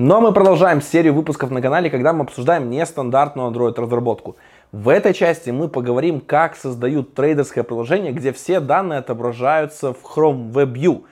Но мы продолжаем серию выпусков на канале, когда мы обсуждаем нестандартную Android-разработку. В этой части мы поговорим, как создают трейдерское приложение, где все данные отображаются в Chrome Web View.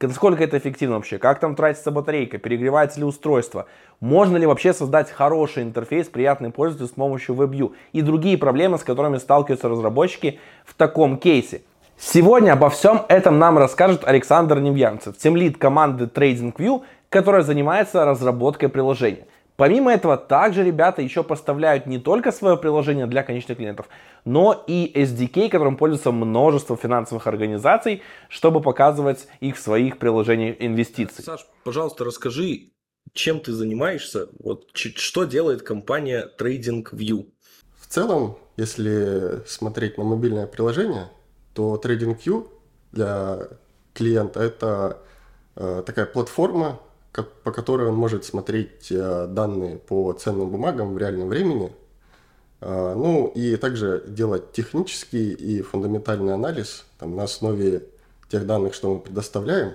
Насколько это эффективно вообще? Как там тратится батарейка? Перегревается ли устройство? Можно ли вообще создать хороший интерфейс, приятный пользователю с помощью WebView? И другие проблемы, с которыми сталкиваются разработчики в таком кейсе. Сегодня обо всем этом нам расскажет Александр Невьянцев, темлид команды TradingView, которая занимается разработкой приложения. Помимо этого, также ребята еще поставляют не только свое приложение для конечных клиентов, но и SDK, которым пользуется множество финансовых организаций, чтобы показывать их в своих приложениях инвестиций. Саш, пожалуйста, расскажи, чем ты занимаешься, вот что делает компания TradingView? В целом, если смотреть на мобильное приложение, то TradingView для клиента это э, такая платформа, как, по которой он может смотреть э, данные по ценным бумагам в реальном времени. Э, ну и также делать технический и фундаментальный анализ там, на основе тех данных, что мы предоставляем.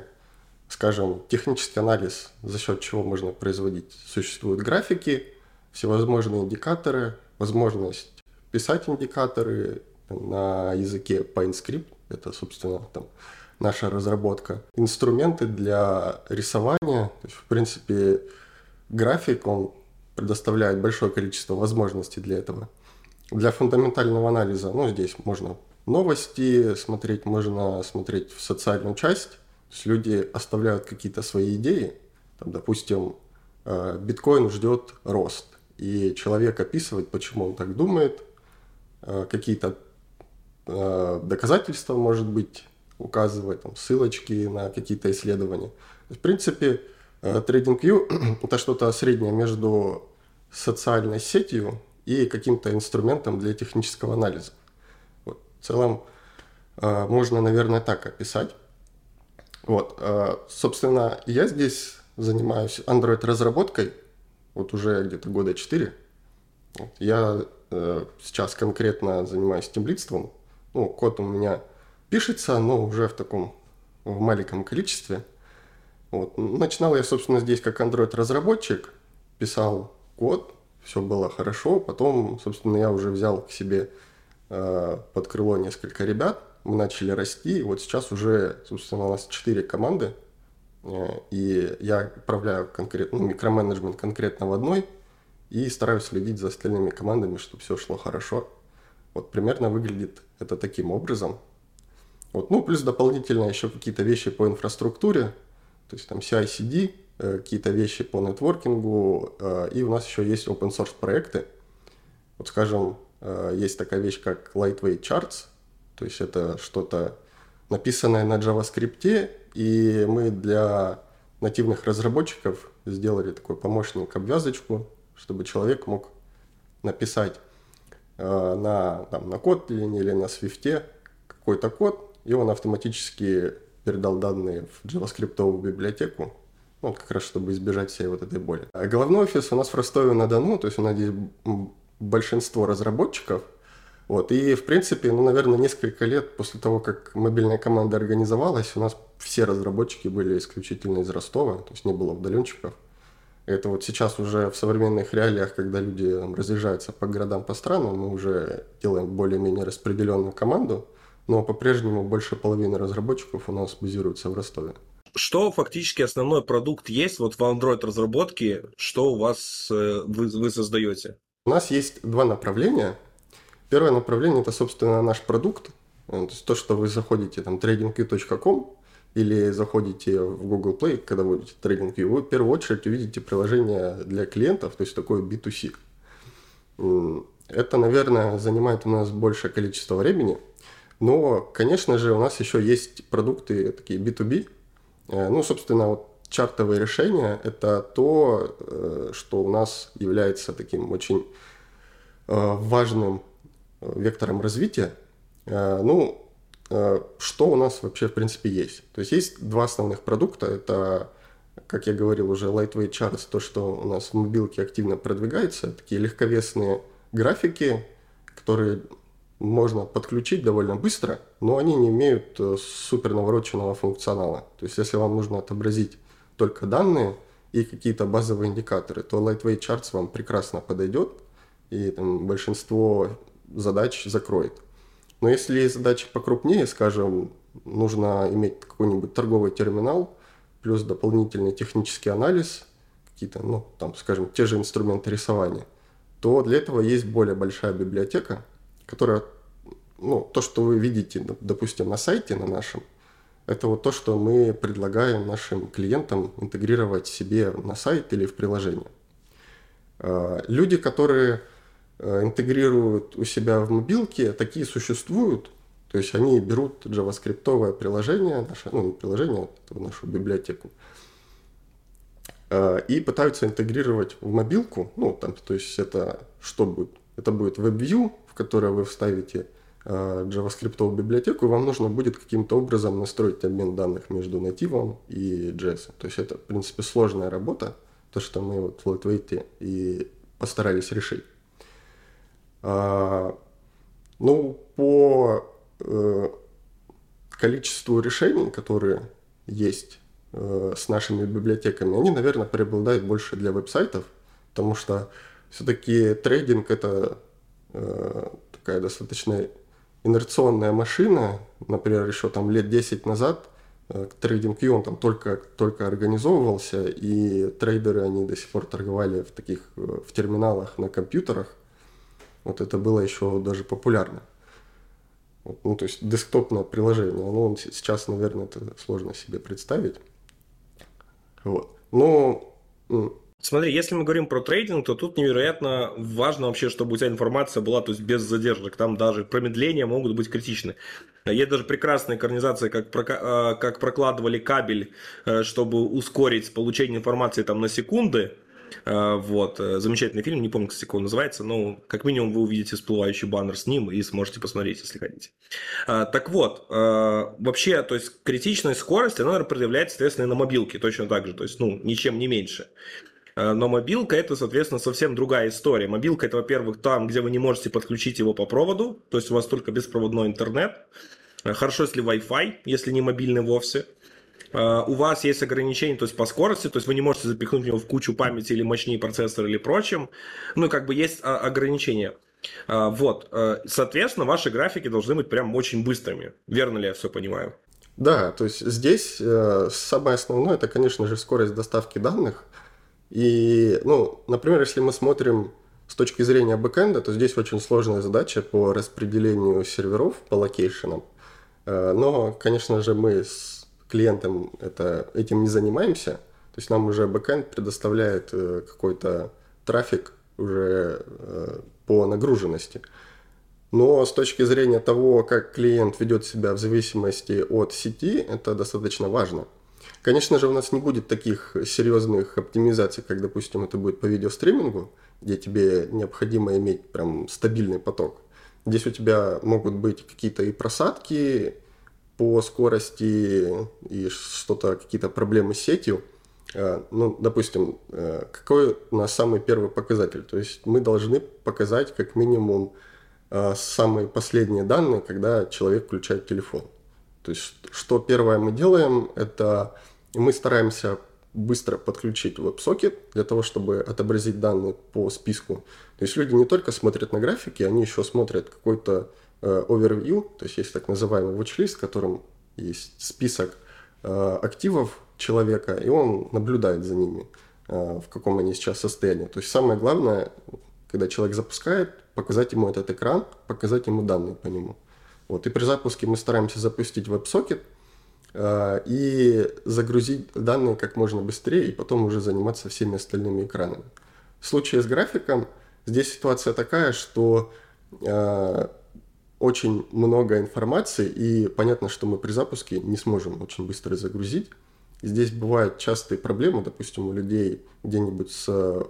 Скажем, технический анализ, за счет чего можно производить. Существуют графики, всевозможные индикаторы, возможность писать индикаторы на языке PineScript. Это, собственно, там, наша разработка. Инструменты для рисования, то есть, в принципе, график, он предоставляет большое количество возможностей для этого. Для фундаментального анализа, ну, здесь можно новости смотреть, можно смотреть в социальную часть. То есть люди оставляют какие-то свои идеи. Там, допустим, э, биткоин ждет рост. И человек описывает, почему он так думает, э, какие-то э, доказательства, может быть, указывать там, ссылочки на какие-то исследования. В принципе, TradingView э, – это что-то среднее между социальной сетью и каким-то инструментом для технического анализа. Вот. В целом, э, можно, наверное, так описать. Вот. Э, собственно, я здесь занимаюсь Android-разработкой вот уже где-то года 4. Я сейчас конкретно занимаюсь темлидством. Ну, код у меня – пишется, но уже в таком в маленьком количестве. Вот. Начинал я, собственно, здесь как Android-разработчик, писал код, все было хорошо. Потом, собственно, я уже взял к себе э, под крыло несколько ребят, мы начали расти. Вот сейчас уже, собственно, у нас 4 команды, э, и я управляю конкретно, ну, микроменеджмент конкретно в одной, и стараюсь следить за остальными командами, чтобы все шло хорошо. Вот примерно выглядит это таким образом. Вот. Ну, плюс дополнительно еще какие-то вещи по инфраструктуре, то есть там CI-CD, э, какие-то вещи по нетворкингу, э, и у нас еще есть open source проекты. Вот, скажем, э, есть такая вещь, как Lightweight Charts, то есть это что-то написанное на JavaScript, и мы для нативных разработчиков сделали такой помощник, обвязочку, чтобы человек мог написать на, там, на Kotlin или на Swift какой-то код, и он автоматически передал данные в JavaScript библиотеку, ну, как раз чтобы избежать всей вот этой боли. А головной офис у нас в Ростове-на-Дону, то есть у нас здесь большинство разработчиков, вот, и, в принципе, ну, наверное, несколько лет после того, как мобильная команда организовалась, у нас все разработчики были исключительно из Ростова, то есть не было удаленщиков. Это вот сейчас уже в современных реалиях, когда люди там, разъезжаются по городам, по странам, мы уже делаем более-менее распределенную команду, но по-прежнему больше половины разработчиков у нас базируются в Ростове. Что фактически основной продукт есть вот в Android разработке, что у вас э, вы, вы создаете? У нас есть два направления. Первое направление это, собственно, наш продукт. Э, то, есть то что вы заходите там tradingview.com или заходите в Google Play, когда вводите TradingView, вы в первую очередь увидите приложение для клиентов, то есть такое B2C. Это, наверное, занимает у нас большее количество времени – но, конечно же, у нас еще есть продукты такие B2B. Э, ну, собственно, вот чартовые решения – это то, э, что у нас является таким очень э, важным вектором развития. Ну, что у нас вообще, в принципе, есть? То есть есть два основных продукта. Это, как я говорил уже, Lightweight Charts, то, что у нас в мобилке активно продвигается. Такие легковесные графики, которые можно подключить довольно быстро, но они не имеют э, супер навороченного функционала. То есть, если вам нужно отобразить только данные и какие-то базовые индикаторы, то Lightweight Charts вам прекрасно подойдет и там большинство задач закроет. Но если задачи покрупнее, скажем, нужно иметь какой-нибудь торговый терминал, плюс дополнительный технический анализ, какие-то, ну, там, скажем, те же инструменты рисования, то для этого есть более большая библиотека, которая, ну, то, что вы видите, допустим, на сайте на нашем, это вот то, что мы предлагаем нашим клиентам интегрировать себе на сайт или в приложение. А, люди, которые э, интегрируют у себя в мобилке, такие существуют. То есть они берут JavaScript приложение, наше, ну приложение, а нашу библиотеку, а, и пытаются интегрировать в мобилку. Ну, там, то есть это что будет? Это будет WebView, которое вы вставите Э, JavaScript библиотеку, вам нужно будет каким-то образом настроить обмен данных между нативом и JS. То есть это, в принципе, сложная работа, то, что мы вот в Lightweight и постарались решить. А, ну, по э, количеству решений, которые есть э, с нашими библиотеками, они, наверное, преобладают больше для веб-сайтов, потому что все-таки трейдинг это такая достаточно инерционная машина, например, еще там лет 10 назад, э, TradingView он там только, только организовывался, и трейдеры, они до сих пор торговали в таких, э, в терминалах на компьютерах. Вот это было еще даже популярно. Вот, ну, то есть десктопное приложение, ну, сейчас, наверное, это сложно себе представить. Вот. Но Смотри, если мы говорим про трейдинг, то тут невероятно важно вообще, чтобы у тебя информация была, то есть без задержек. Там даже промедления могут быть критичны. Есть даже прекрасная экранизация, как, а, как прокладывали кабель, э, чтобы ускорить получение информации там на секунды. Э, вот, э, замечательный фильм, не помню, кстати, как он называется, но как минимум вы увидите всплывающий баннер с ним и сможете посмотреть, если хотите. Так вот, вообще, то есть критичная скорость, она проявляется, соответственно, и на мобилке точно так же, то есть, ну, ничем не меньше. Э, но мобилка это, соответственно, совсем другая история. Мобилка это, во-первых, там, где вы не можете подключить его по проводу, то есть у вас только беспроводной интернет. Э, хорошо, если Wi-Fi, если не мобильный вовсе. Uh, у вас есть ограничения, то есть по скорости, то есть вы не можете запихнуть его в кучу памяти или мощнее процессор или прочим. Ну, как бы есть uh, ограничения. Вот, соответственно, ваши графики должны быть прям очень быстрыми. Верно ли я все понимаю? Да, то есть здесь э, самое основное, это, конечно же, скорость доставки данных. И, ну, например, если мы смотрим с точки зрения бэкэнда, то здесь очень сложная задача по распределению серверов по локейшенам. Э, но, конечно же, мы с клиентом это, этим не занимаемся. То есть нам уже бэкэнд предоставляет э, какой-то трафик уже э, по нагруженности. Но с точки зрения того, как клиент ведет себя в зависимости от сети, это достаточно важно. Конечно же, у нас не будет таких серьезных оптимизаций, как, допустим, это будет по видеостримингу, где тебе необходимо иметь прям стабильный поток. Здесь у тебя могут быть какие-то и просадки по скорости, и что-то, какие-то проблемы с сетью. А, ну, допустим, э, какой у нас самый первый показатель? То есть мы должны показать как минимум а, самые последние данные, когда человек включает телефон. То есть что первое мы делаем, это и мы стараемся быстро подключить WebSocket для того, чтобы отобразить данные по списку. То есть люди не только смотрят на графики, они еще смотрят какой-то э, overview, то есть есть так называемый watchlist, в котором есть список э, активов человека, и он наблюдает за ними, э, в каком они сейчас состоянии. То есть самое главное, когда человек запускает, показать ему этот экран, показать ему данные по нему. Вот. И при запуске мы стараемся запустить WebSocket – и загрузить данные как можно быстрее, и потом уже заниматься всеми остальными экранами. В случае с графиком здесь ситуация такая, что э, очень много информации, и понятно, что мы при запуске не сможем очень быстро загрузить. Здесь бывают частые проблемы, допустим, у людей где-нибудь с,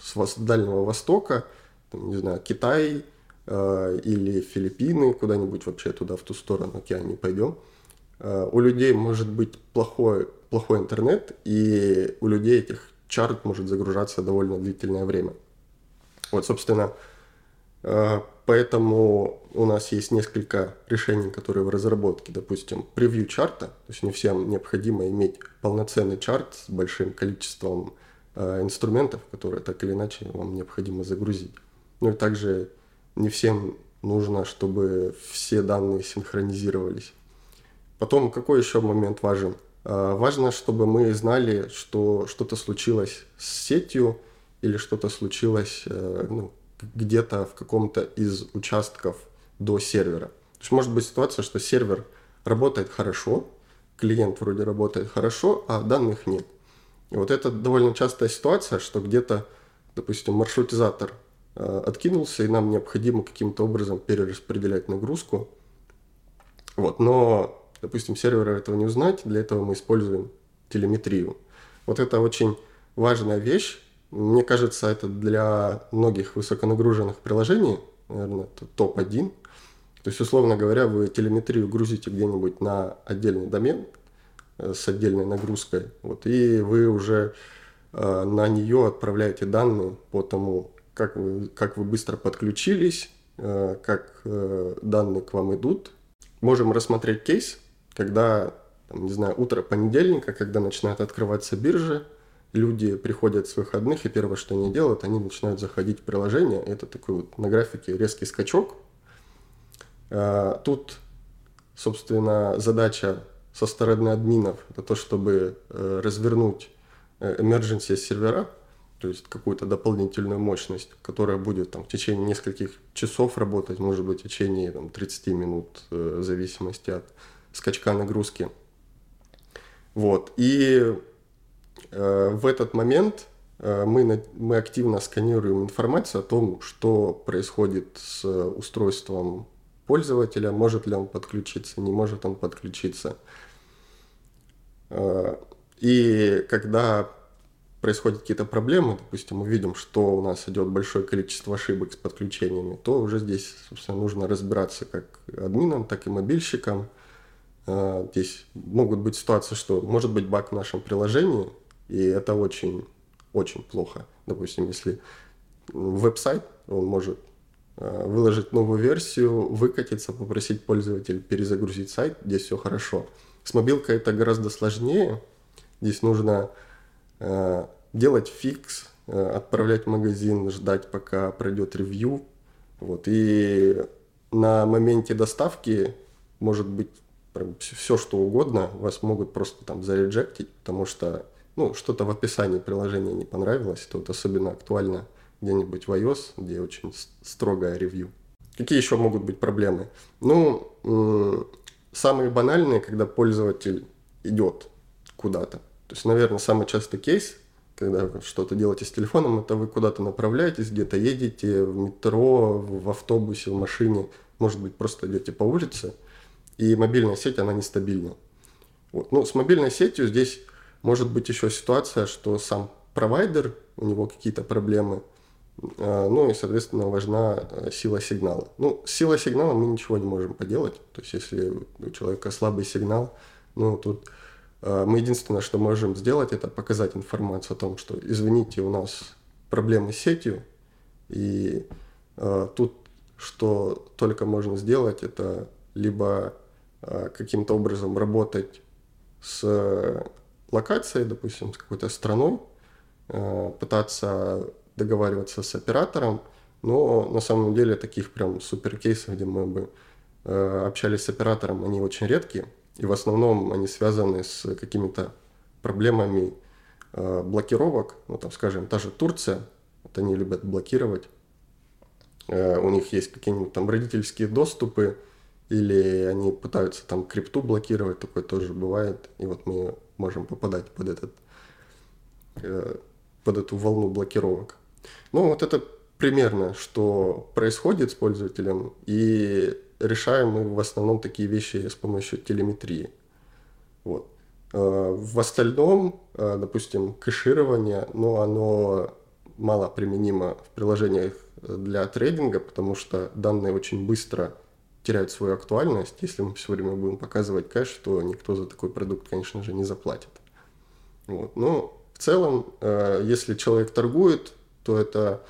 с Дальнего Востока, там, не знаю, Китай э, или Филиппины, куда-нибудь вообще туда, в ту сторону океана не пойдем – Э, у людей может быть плохой, плохой интернет, и у людей этих чарт может загружаться довольно длительное время. Вот, собственно, Э, поэтому у нас есть несколько решений, которые в разработке. Допустим, превью чарта. То есть не всем необходимо иметь полноценный чарт с большим количеством э, инструментов, которые так или иначе вам необходимо загрузить. Ну и также не всем нужно, чтобы все данные синхронизировались. Потом, какой еще момент важен? Э, важно, чтобы мы знали, что что-то случилось с сетью или что-то случилось ну, где-то в каком-то из участков до сервера. То есть может быть ситуация, что сервер работает хорошо, клиент вроде работает хорошо, а данных нет. И вот это довольно частая ситуация, что где-то, допустим, маршрутизатор э, откинулся, и нам необходимо каким-то образом перераспределять нагрузку. Вот, но, допустим, сервера этого не узнать, для этого мы используем телеметрию. Вот это очень важная вещь, мне кажется, это для многих высоконагруженных приложений, наверное, это топ-1. То есть, условно говоря, вы телеметрию грузите где-нибудь на отдельный домен э, с отдельной нагрузкой, вот, и вы уже э, на нее отправляете данные по тому, как вы, как вы быстро подключились, э, как э, данные к вам идут. Можем рассмотреть кейс, когда, там, не знаю, утро понедельника, когда начинают открываться биржи, люди приходят с выходных, и первое, что они делают, они начинают заходить в приложение. Это такой вот на графике резкий скачок. А, тут, собственно, задача со стороны админов – это то, чтобы э, развернуть э, emergency сервера, то есть какую-то дополнительную мощность, которая будет там, в течение нескольких часов работать, может быть, в течение там, 30 минут, э, в зависимости от скачка нагрузки. Вот. И Э, в этот момент э, мы, мы активно сканируем информацию о том, что происходит с устройством пользователя, может ли он подключиться, не может он подключиться. Э, и когда происходят какие-то проблемы, допустим, мы видим, что у нас идет большое количество ошибок с подключениями, то уже здесь, собственно, нужно разбираться как админам, так и мобильщикам. Здесь могут быть ситуации, что может быть баг в нашем приложении, и это очень, очень плохо. Допустим, если веб-сайт, он может э, выложить новую версию, выкатиться, попросить пользователя перезагрузить сайт, здесь все хорошо. С мобилкой это гораздо сложнее. Здесь нужно э, делать фикс, э, отправлять в магазин, ждать, пока пройдет ревью. Вот. И на моменте доставки может быть все, что угодно, вас могут просто там зареджектить, потому что ну, что-то в описании приложения не понравилось, то вот особенно актуально где-нибудь в iOS, где очень строгое ревью. Какие еще могут быть проблемы? Ну, самые банальные, когда пользователь идет куда-то. То есть, наверное, самый частый кейс, когда вы что-то делаете с телефоном, это вы куда-то направляетесь, где-то едете в метро, в автобусе, в машине, может быть, просто идете по улице, и мобильная сеть, она нестабильна. Вот. Ну, с мобильной сетью здесь может быть еще ситуация, что сам провайдер, у него какие-то проблемы, а, ну и, соответственно, важна э, сила сигнала. Ну, сила сигнала мы ничего не можем поделать. То есть, если у человека слабый сигнал, ну, тут а, мы единственное, что можем сделать, это показать информацию о том, что, извините, у нас проблемы с сетью, и э, тут что только можно сделать, это либо каким-то образом работать с локацией, допустим, с какой-то страной, э, пытаться договариваться с оператором, но на самом деле таких прям супер кейсов, где мы бы э, общались с оператором, они очень редкие, и в основном они связаны с какими-то проблемами э, блокировок, ну там, скажем, та же Турция, вот они любят блокировать, у них есть какие-нибудь там родительские доступы, или они пытаются там крипту блокировать, такое тоже бывает, и вот мы можем попадать под этот э, под эту волну блокировок. Ну, вот это примерно, что происходит с пользователем, и решаем мы в основном такие вещи с помощью телеметрии. Вот. Э, в остальном, э, допустим, кэширование, ну, оно мало применимо в приложениях для трейдинга, потому что данные очень быстро теряют свою актуальность. Если мы все время будем показывать кэш, то никто за такой продукт, конечно же, не заплатит. Вот. Но в целом, э, если человек торгует, то это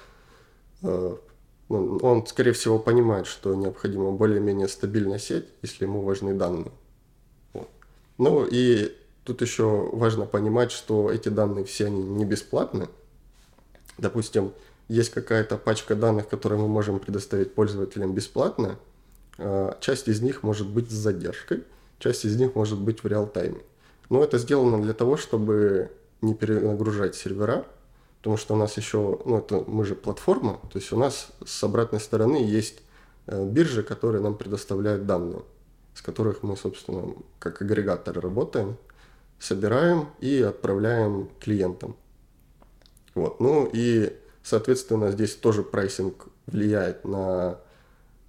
э, ну, он, скорее всего, понимает, что необходима более-менее стабильная сеть, если ему важны данные. Вот. Ну и тут еще важно понимать, что эти данные все они не бесплатны. Допустим, есть какая-то пачка данных, которые мы можем предоставить пользователям бесплатно. А, часть из них может быть с задержкой, часть из них может быть в реал-тайме. Но это сделано для того, чтобы не перенагружать сервера, потому что у нас еще, ну это мы же платформа, то есть у нас с обратной стороны есть э, биржи, которые нам предоставляют данные, с которых мы, собственно, как агрегатор работаем, собираем и отправляем клиентам. Вот. Ну и, соответственно, здесь тоже прайсинг влияет на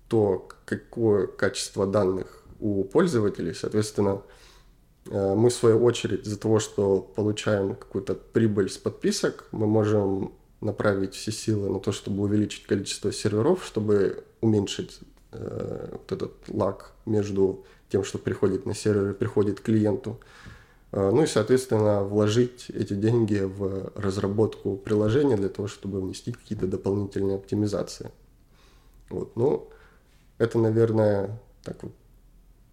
то, какое качество данных у пользователей. Соответственно, Э, мы, в свою очередь, из-за того, что получаем какую-то прибыль с подписок, мы можем направить все силы на то, чтобы увеличить количество серверов, чтобы уменьшить э, вот этот лаг между тем, что приходит на сервер и приходит клиенту. Э, ну и, соответственно, вложить эти деньги в разработку приложения для того, чтобы внести какие-то дополнительные оптимизации. Вот. Ну, это, наверное, так вот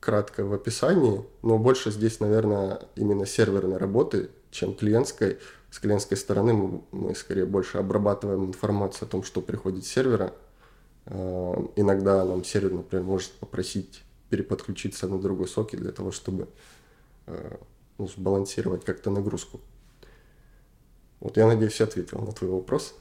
кратко в описании, но больше здесь, наверное, именно серверной работы, чем клиентской. С клиентской стороны мы, мы скорее больше обрабатываем информацию о том, что приходит с сервера. Э, иногда нам сервер, например, может попросить переподключиться на другой сокет для того, чтобы э, ну, сбалансировать как-то нагрузку. Вот я надеюсь, я ответил на твой вопрос.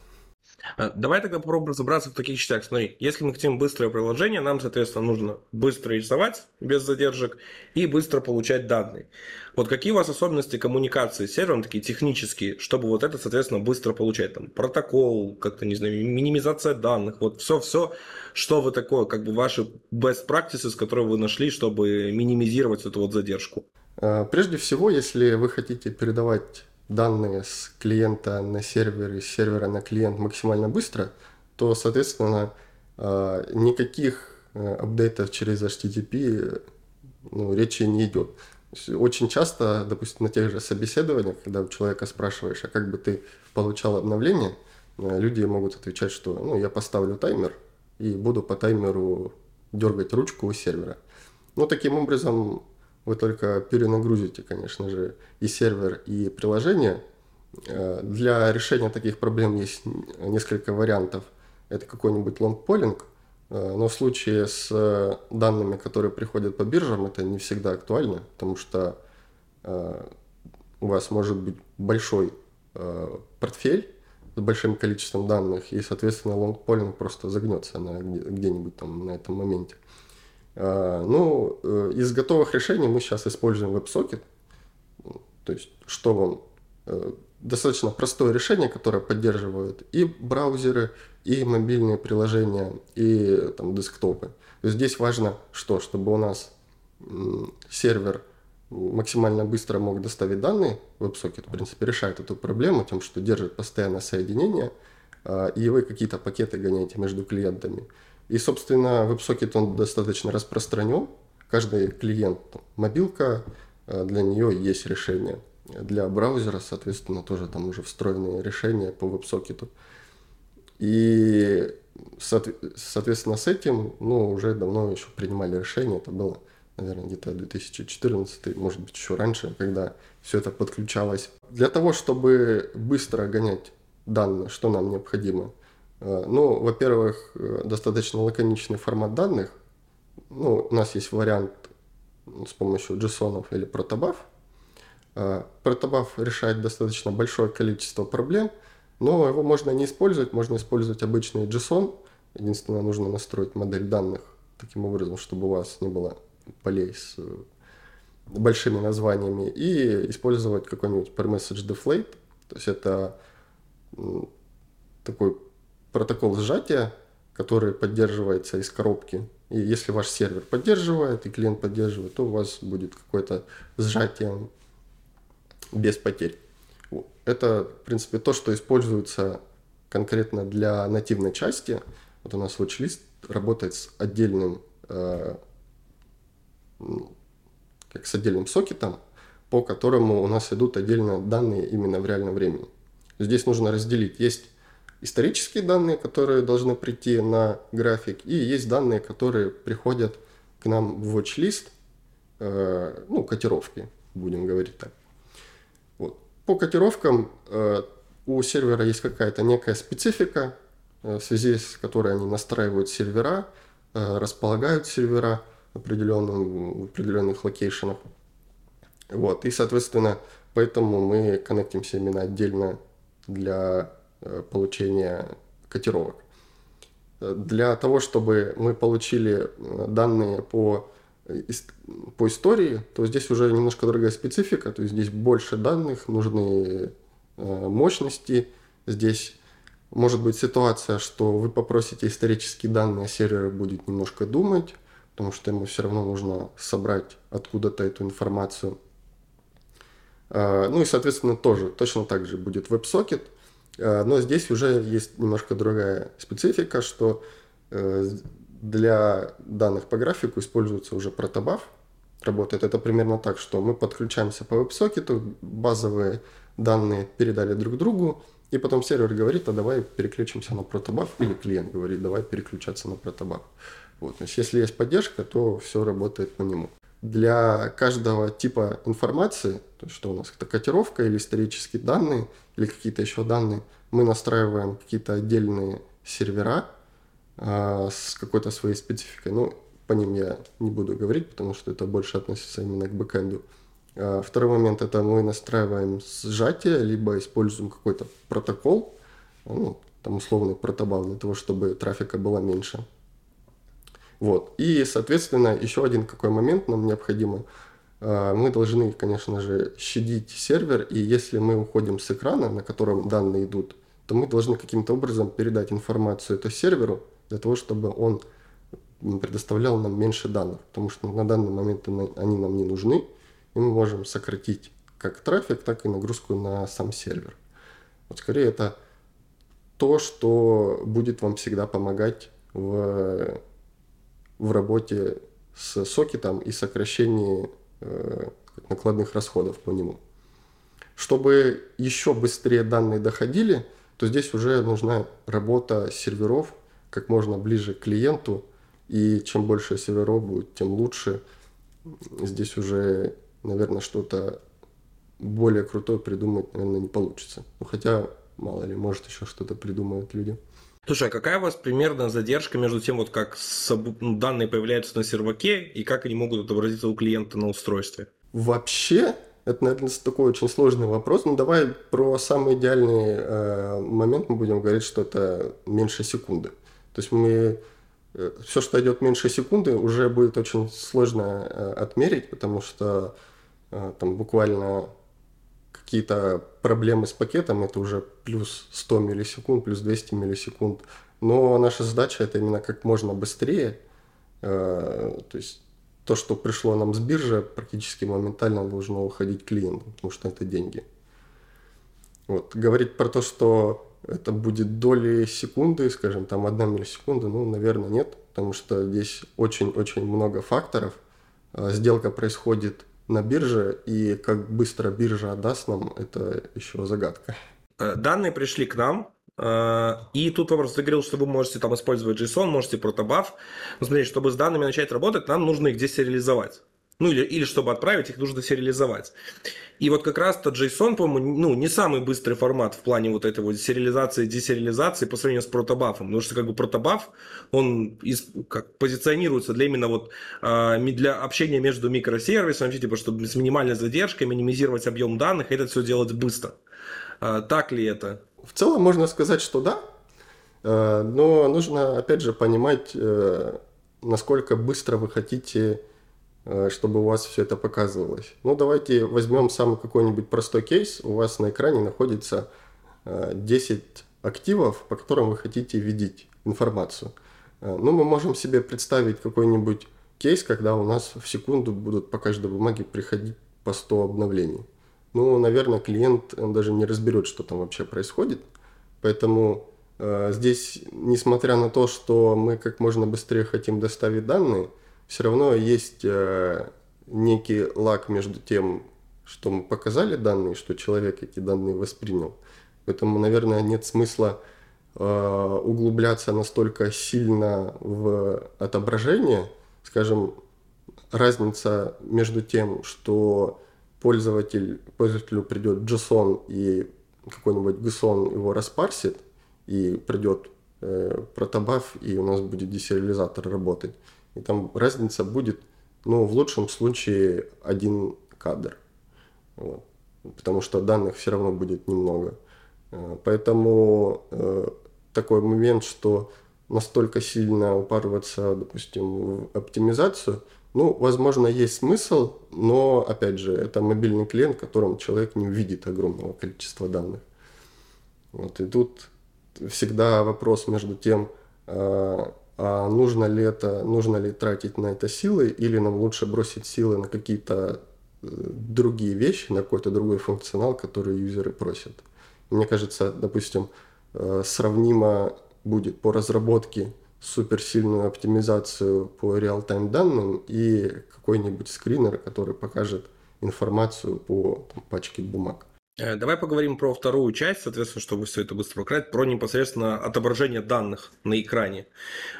А, давай тогда попробуем разобраться в таких частях. Смотри, если мы хотим быстрое приложение, нам, соответственно, нужно быстро рисовать без задержек и быстро получать данные. Вот какие у вас особенности коммуникации с сервером, такие технические, чтобы вот это, соответственно, быстро получать? Там протокол, как-то, не знаю, минимизация данных, вот все-все, что вы такое, как бы ваши best practices, которые вы нашли, чтобы минимизировать эту вот задержку? А, прежде всего, если вы хотите передавать данные с клиента на сервер и с сервера на клиент максимально быстро, то, соответственно, а, никаких э, апдейтов через HTTP ну, речи не идет. Очень часто, допустим, на тех же собеседованиях, когда у человека спрашиваешь, а как бы ты получал обновление, э, люди могут отвечать, что ну, я поставлю таймер и буду по таймеру дергать ручку у сервера. Ну, таким образом, вы только перенагрузите, конечно же, и сервер, и приложение. Э, для решения таких проблем есть несколько вариантов. Это какой-нибудь лонгполинг, э, но в случае с данными, которые приходят по биржам, это не всегда актуально, потому что э, у вас может быть большой портфель с большим количеством данных, и, соответственно, лонгполинг просто загнется где-нибудь там на этом моменте. А, ну, э, из готовых решений мы сейчас используем WebSocket. То есть, что вам э, достаточно простое решение, которое поддерживает и браузеры, и мобильные приложения, и там, десктопы. То есть здесь важно что? Чтобы у нас сервер максимально быстро мог доставить данные. WebSocket, в принципе, решает эту проблему тем, что держит постоянное соединение, а, и вы какие-то пакеты гоняете между клиентами. И, собственно, WebSocket он достаточно распространен. Каждый клиент, мобилка, э, для нее есть решение. Для браузера, соответственно, тоже там уже встроенные решения по WebSocket. И, соответственно, с этим, ну, уже давно еще принимали решение. Это было, наверное, где-то 2014, может быть, еще раньше, когда все это подключалось. Для того, чтобы быстро гонять данные, что нам необходимо – ну, во-первых, э, достаточно лаконичный формат данных. Ну, у нас есть вариант с помощью JSON или Protobuf. Э, Protobuf решает достаточно большое количество проблем, но его можно не использовать, можно использовать обычный JSON. Единственное, нужно настроить модель данных таким образом, чтобы у вас не было полей с большими названиями, и использовать какой-нибудь per message deflate. То есть это такой протокол сжатия, который поддерживается из коробки. И если ваш сервер поддерживает и клиент поддерживает, то у вас будет какое-то сжатие без потерь. Это, в принципе, то, что используется конкретно для нативной части. Вот у нас watchlist работает с отдельным, э, как с отдельным сокетом, по которому у нас идут отдельно данные именно в реальном времени. Здесь нужно разделить. Есть исторические данные, которые должны прийти на график, и есть данные, которые приходят к нам в watch-лист, э, ну, котировки, будем говорить так. Вот. По котировкам э, у сервера есть какая-то некая специфика, э, в связи с которой они настраивают сервера, располагают сервера в, определенном, в определенных локейшенах. Вот. И, соответственно, поэтому мы коннектимся именно отдельно для получения котировок. Для того, чтобы мы получили э, данные по, по истории, то здесь уже немножко другая специфика, то есть здесь больше данных, нужны э, мощности, здесь может быть ситуация, что вы попросите исторические данные, а сервер будет немножко думать, потому что ему все равно нужно собрать откуда-то эту информацию. Ну и, соответственно, тоже точно так же будет WebSocket – Э, но здесь уже есть немножко другая специфика, что э, для данных по графику используется уже протобаф. Работает это примерно так, что мы подключаемся по веб-сокету, базовые данные передали друг другу, и потом сервер говорит, а давай переключимся на протобаф, или клиент говорит, давай переключаться на протобаф. Вот, то есть если есть поддержка, то все работает по нему. Для каждого типа информации, то есть что у нас это котировка или исторические данные, или какие-то еще данные, мы настраиваем какие-то отдельные сервера э, с какой-то своей спецификой. Ну, по ним я не буду говорить, потому что это больше относится именно к бэкэнду. А второй момент это мы настраиваем сжатие, либо используем какой-то протокол, ну, там условный протобал для того, чтобы трафика было меньше. Вот. И, соответственно, еще один какой момент нам необходимо – а, мы должны, конечно же, щадить сервер, и если мы уходим с экрана, на котором данные идут, то мы должны каким-то образом передать информацию это серверу для того, чтобы он предоставлял нам меньше данных, потому что на данный момент они нам не нужны, и мы можем сократить как трафик, так и нагрузку на сам сервер. Вот скорее это то, что будет вам всегда помогать в, в работе с сокетом и сокращении Э, накладных расходов по нему. Чтобы еще быстрее данные доходили, то здесь уже нужна работа серверов как можно ближе к клиенту, и чем больше серверов будет, тем лучше. Здесь уже, наверное, что-то более крутое придумать, наверное, не получится. Ну, хотя, мало ли, может, еще что-то придумают люди. Слушай, а какая у вас примерная задержка между тем, вот как ну, данные появляются на серваке и как они могут отобразиться у клиента на устройстве? Вообще, это, наверное, такой очень сложный вопрос. Ну, давай про самый идеальный э, момент мы будем говорить, что это меньше секунды. То есть мы э, все, что идет меньше секунды, уже будет очень сложно э, отмерить, потому что э, там буквально какие-то проблемы с пакетом, это уже плюс 100 миллисекунд, плюс 200 миллисекунд. Но наша задача это именно как можно быстрее. Э, то есть то, что пришло нам с биржи, практически моментально должно уходить клиенту, потому что это деньги. Вот. Говорить про то, что это будет доли секунды, скажем, там одна миллисекунда, ну, наверное, нет, потому что здесь очень-очень много факторов. Э, сделка происходит на бирже, и как быстро биржа отдаст нам, это еще загадка. Э, данные пришли к нам, э, и тут вопрос, ты говорил, что вы можете там использовать JSON, можете протобаф. Но смотрите, чтобы с данными начать работать, нам нужно их десериализовать. Ну или, или чтобы отправить, их нужно сериализовать. И вот как раз-то JSON, по-моему, ну, не самый быстрый формат в плане вот этой вот сериализации, десериализации по сравнению с протобафом. Потому что как бы протобаф, он из, как, позиционируется для именно вот э, для общения между микросервисами, вообще, типа, чтобы с минимальной задержкой минимизировать объем данных, и это все делать быстро. Э, так ли это? В целом можно сказать, что да. Э, но нужно, опять же, понимать, э, насколько быстро вы хотите чтобы у вас все это показывалось. Ну, давайте возьмем самый какой-нибудь простой кейс. У вас на экране находится 10 э, активов, по которым вы хотите видеть информацию. Э, ну, мы можем себе представить какой-нибудь кейс, когда у нас в секунду будут по каждой бумаге приходить по 100 обновлений. Ну, наверное, клиент даже не разберет, что там вообще происходит. Поэтому э, здесь, несмотря на то, что мы как можно быстрее хотим доставить данные, все равно есть э, некий лак между тем, что мы показали данные, что человек эти данные воспринял. Поэтому, наверное, нет смысла углубляться настолько сильно в отображение, скажем, разница между тем, что пользователь, пользователю придет JSON и какой-нибудь JSON его распарсит, и придет э, протобаф, и у нас будет десериализатор работать. И там разница будет, ну, в лучшем случае, один кадр. Вот. Потому что данных все равно будет немного. Э, поэтому э, такой момент, что настолько сильно упарываться, допустим, в оптимизацию, ну, возможно, есть смысл, но, опять же, это мобильный клиент, в котором человек не увидит огромного количества данных. Вот, и тут всегда вопрос между тем, а, а нужно ли это, нужно ли тратить на это силы, или нам лучше бросить силы на какие-то э, другие вещи, на какой-то другой функционал, который юзеры просят. Мне кажется, допустим, э, сравнимо будет по разработке суперсильную оптимизацию по реал-тайм данным и какой-нибудь скринер, который покажет информацию по там, пачке бумаг. Э, давай поговорим про вторую часть, соответственно, чтобы все это быстро покрыть, про непосредственно отображение данных на экране.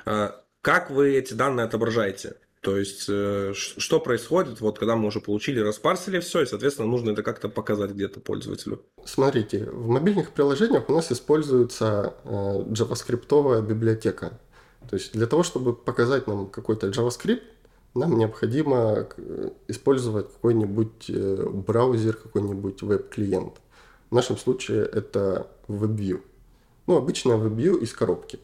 Э, как вы эти данные отображаете? То есть, э, что происходит, вот когда мы уже получили, распарсили все, и, соответственно, нужно это как-то показать где-то пользователю? Смотрите, в мобильных приложениях у нас используется JavaScript библиотека. То есть, для того, чтобы показать нам какой-то JavaScript, нам необходимо использовать какой-нибудь э, браузер, какой-нибудь веб-клиент. В нашем случае это WebView. Ну, обычная WebView из коробки.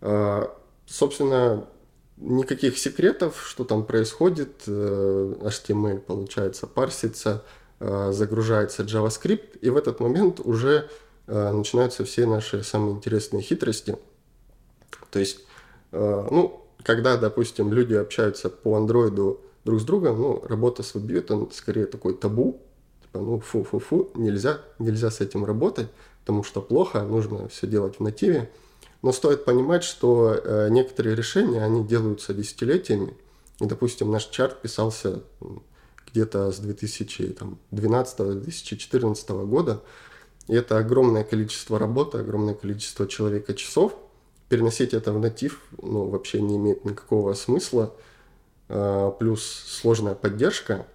А, собственно, никаких секретов, что там происходит. Э, HTML, получается, парсится, э, загружается JavaScript, и в этот момент уже начинаются все наши самые интересные хитрости. То есть, ну, когда, допустим, люди общаются по андроиду друг с другом, ну, работа с WebView скорее такой табу, типа, ну, фу-фу-фу, нельзя, нельзя с этим работать, потому что плохо, нужно все делать в нативе. Но стоит понимать, что э, некоторые решения, они делаются десятилетиями. И, допустим, наш чарт писался где-то с 2012-2014 года. И это огромное количество работы, огромное количество человека часов – переносить это в натив ну, вообще не имеет никакого смысла. А, плюс сложная поддержка.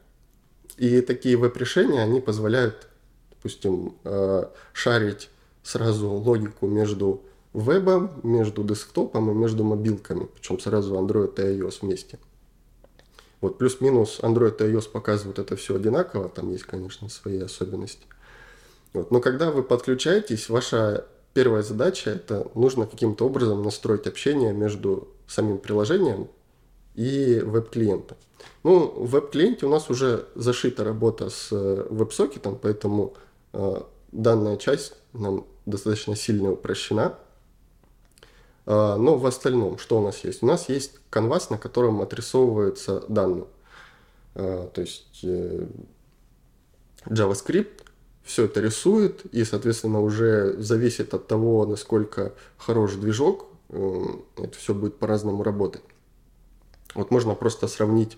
И такие веб-решения, они позволяют, допустим, а, шарить сразу логику между вебом, между десктопом и между мобилками, причем сразу Android и iOS вместе. Вот плюс-минус Android и iOS показывают это все одинаково, там есть, конечно, свои особенности. Вот. Но когда вы подключаетесь, ваша первая задача – это нужно каким-то образом настроить общение между самим приложением и веб-клиентом. Ну, в веб-клиенте у нас уже зашита работа с э, веб-сокетом, поэтому э, данная часть нам достаточно сильно упрощена. Э, но в остальном, что у нас есть? У нас есть канвас, на котором отрисовываются данные. Э, то есть э, JavaScript все это рисует, и, соответственно, уже зависит от того, насколько хорош движок, э, это все будет по-разному работать. Вот можно просто сравнить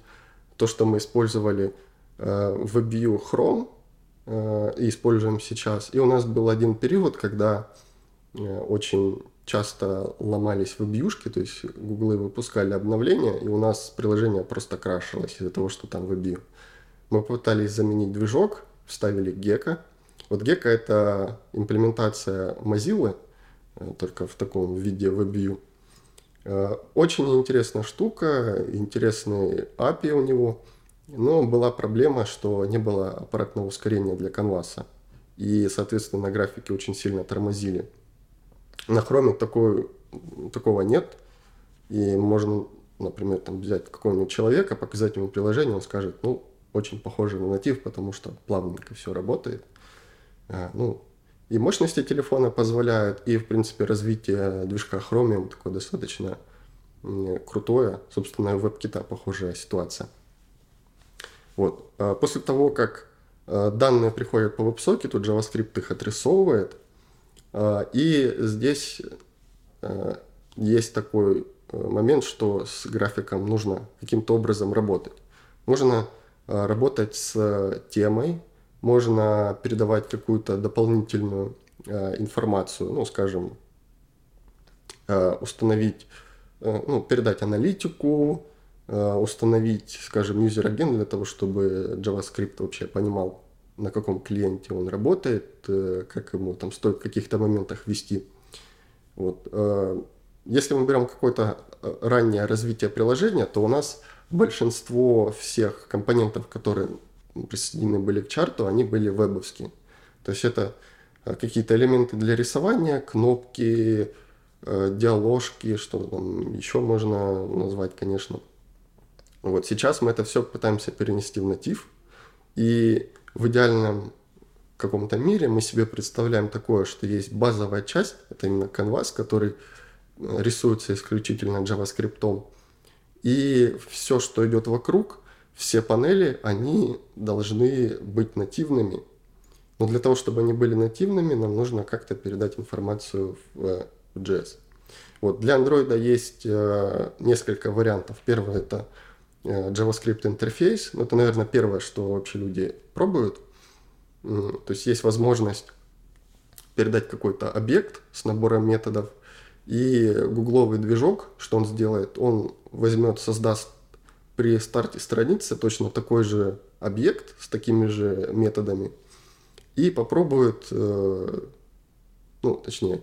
то, что мы использовали э, в WebView Chrome э, и используем сейчас. И у нас был один период, когда очень часто ломались вебьюшки, то есть гуглы выпускали обновления, и у нас приложение просто крашилось из-за того, что там WebView. Мы попытались заменить движок, вставили Gecko, вот Gecko — это имплементация Mozilla, э, только в таком виде WebView. Э, очень интересная штука, интересный API у него, но была проблема, что не было аппаратного ускорения для канваса. И, соответственно, графики очень сильно тормозили. На Chrome такой, такого нет. И можно, например, там, взять какого-нибудь человека, показать ему приложение, он скажет, ну, очень похоже на натив, потому что плавненько все работает. А, ну, и мощности телефона позволяют, и, в принципе, развитие движка Chromium такое достаточно крутое. Собственно, у WebKit похожая ситуация. Вот. А после того, как а, данные приходят по WebSocket, тут JavaScript их отрисовывает, и здесь есть такой момент, что с графиком нужно каким-то образом работать. Можно работать с темой, можно передавать какую-то дополнительную э, информацию, ну, скажем, установить, ну, передать аналитику, установить, скажем, юзер-агент для того, чтобы JavaScript вообще понимал, на каком клиенте он работает, как ему там стоит в каких-то моментах вести. Вот. Если мы берем какое-то раннее развитие приложения, то у нас большинство всех компонентов, которые присоединены были к чарту, они были вебовские. То есть это э, какие-то элементы для рисования, кнопки, э, диаложки, что там еще можно назвать, конечно. Вот сейчас мы это все пытаемся перенести в натив. И в идеальном каком-то мире мы себе представляем такое, что есть базовая часть, это именно canvas, который э, рисуется исключительно JavaScript. И все, что идет вокруг, все панели, они должны быть нативными. Но для того, чтобы они были нативными, нам нужно как-то передать информацию в JS. Вот, для Android есть э, несколько вариантов. Первый это э, JavaScript интерфейс. Ну, это, наверное, первое, что вообще люди пробуют. То есть есть возможность передать какой-то объект с набором методов, и гугловый движок, что он сделает, он возьмет, создаст при старте страницы точно такой же объект с такими же методами и попробует, э, ну, точнее,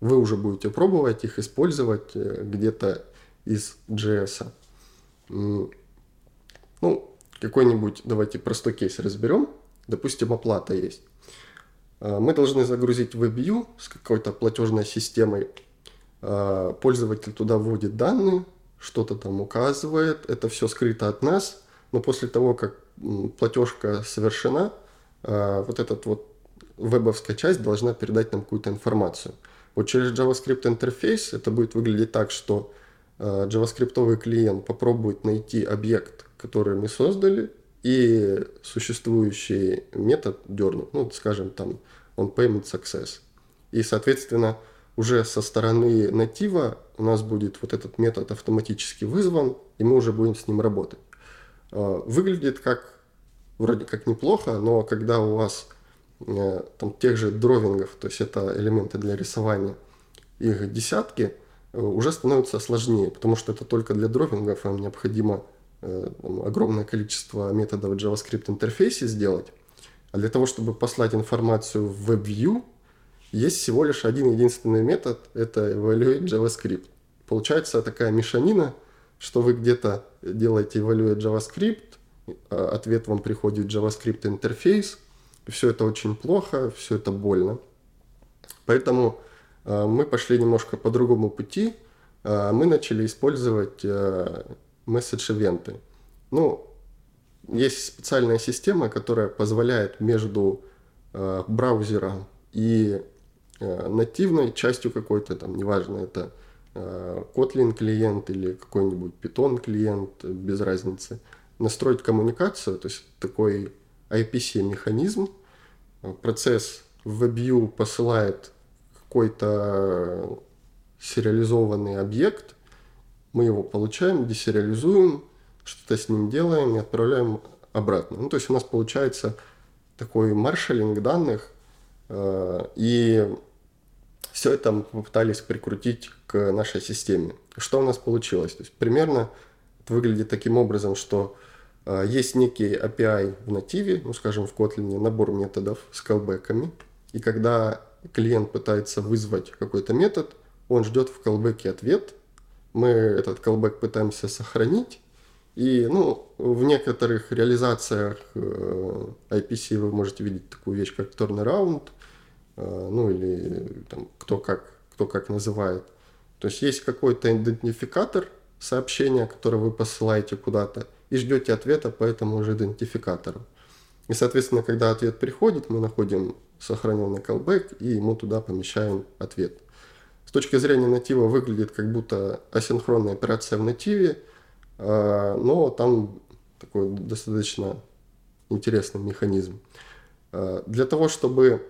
вы уже будете пробовать их использовать э, где-то из JS. Ну, какой-нибудь, давайте простой кейс разберем. Допустим, оплата есть. Э, мы должны загрузить WebView с какой-то платежной системой. Пользователь туда вводит данные, что-то там указывает, это все скрыто от нас, но после того, как платежка совершена, а, вот этот вот вебовская часть должна передать нам какую-то информацию. Вот через JavaScript интерфейс это будет выглядеть так, что JavaScript клиент попробует найти объект, который мы создали, и существующий метод дернуть, ну, скажем, там, он payment success. И, соответственно, уже со стороны натива у нас будет вот этот метод автоматически вызван, и мы уже будем с ним работать. А, выглядит как вроде как неплохо, но когда у вас э, там тех же дровингов, то есть это элементы для рисования, их десятки, э, уже становится сложнее, потому что это только для дровингов вам необходимо э, там, огромное количество методов JavaScript интерфейсе сделать. А для того, чтобы послать информацию в WebView, есть всего лишь один единственный метод, это evaluate JavaScript. Получается такая мешанина, что вы где-то делаете evaluate JavaScript, а ответ вам приходит JavaScript интерфейс, все это очень плохо, все это больно. Поэтому а, мы пошли немножко по другому пути. А, мы начали использовать месседж-ивенты. Ну, есть специальная система, которая позволяет между браузером и нативной частью какой-то, там, неважно, это э, Kotlin клиент или какой-нибудь Python клиент, без разницы, настроить коммуникацию, то есть такой IPC механизм, процесс в WebView посылает какой-то сериализованный объект, мы его получаем, десериализуем, что-то с ним делаем и отправляем обратно. Ну, то есть у нас получается такой маршалинг данных, э, и все это мы попытались прикрутить к нашей системе. Что у нас получилось? То есть примерно это выглядит таким образом, что э, есть некий API в нативе, ну скажем в Kotlin, набор методов с callback'ами, и когда клиент пытается вызвать какой-то метод, он ждет в callback ответ, мы этот callback пытаемся сохранить, и ну, в некоторых реализациях э, IPC вы можете видеть такую вещь, как turnaround – ну или там, кто, как, кто как называет. То есть есть какой-то идентификатор сообщения, которое вы посылаете куда-то, и ждете ответа по этому же идентификатору. И, соответственно, когда ответ приходит, мы находим сохраненный callback и ему туда помещаем ответ. С точки зрения натива выглядит как будто асинхронная операция в нативе, э, но там такой достаточно интересный механизм. Э, для того, чтобы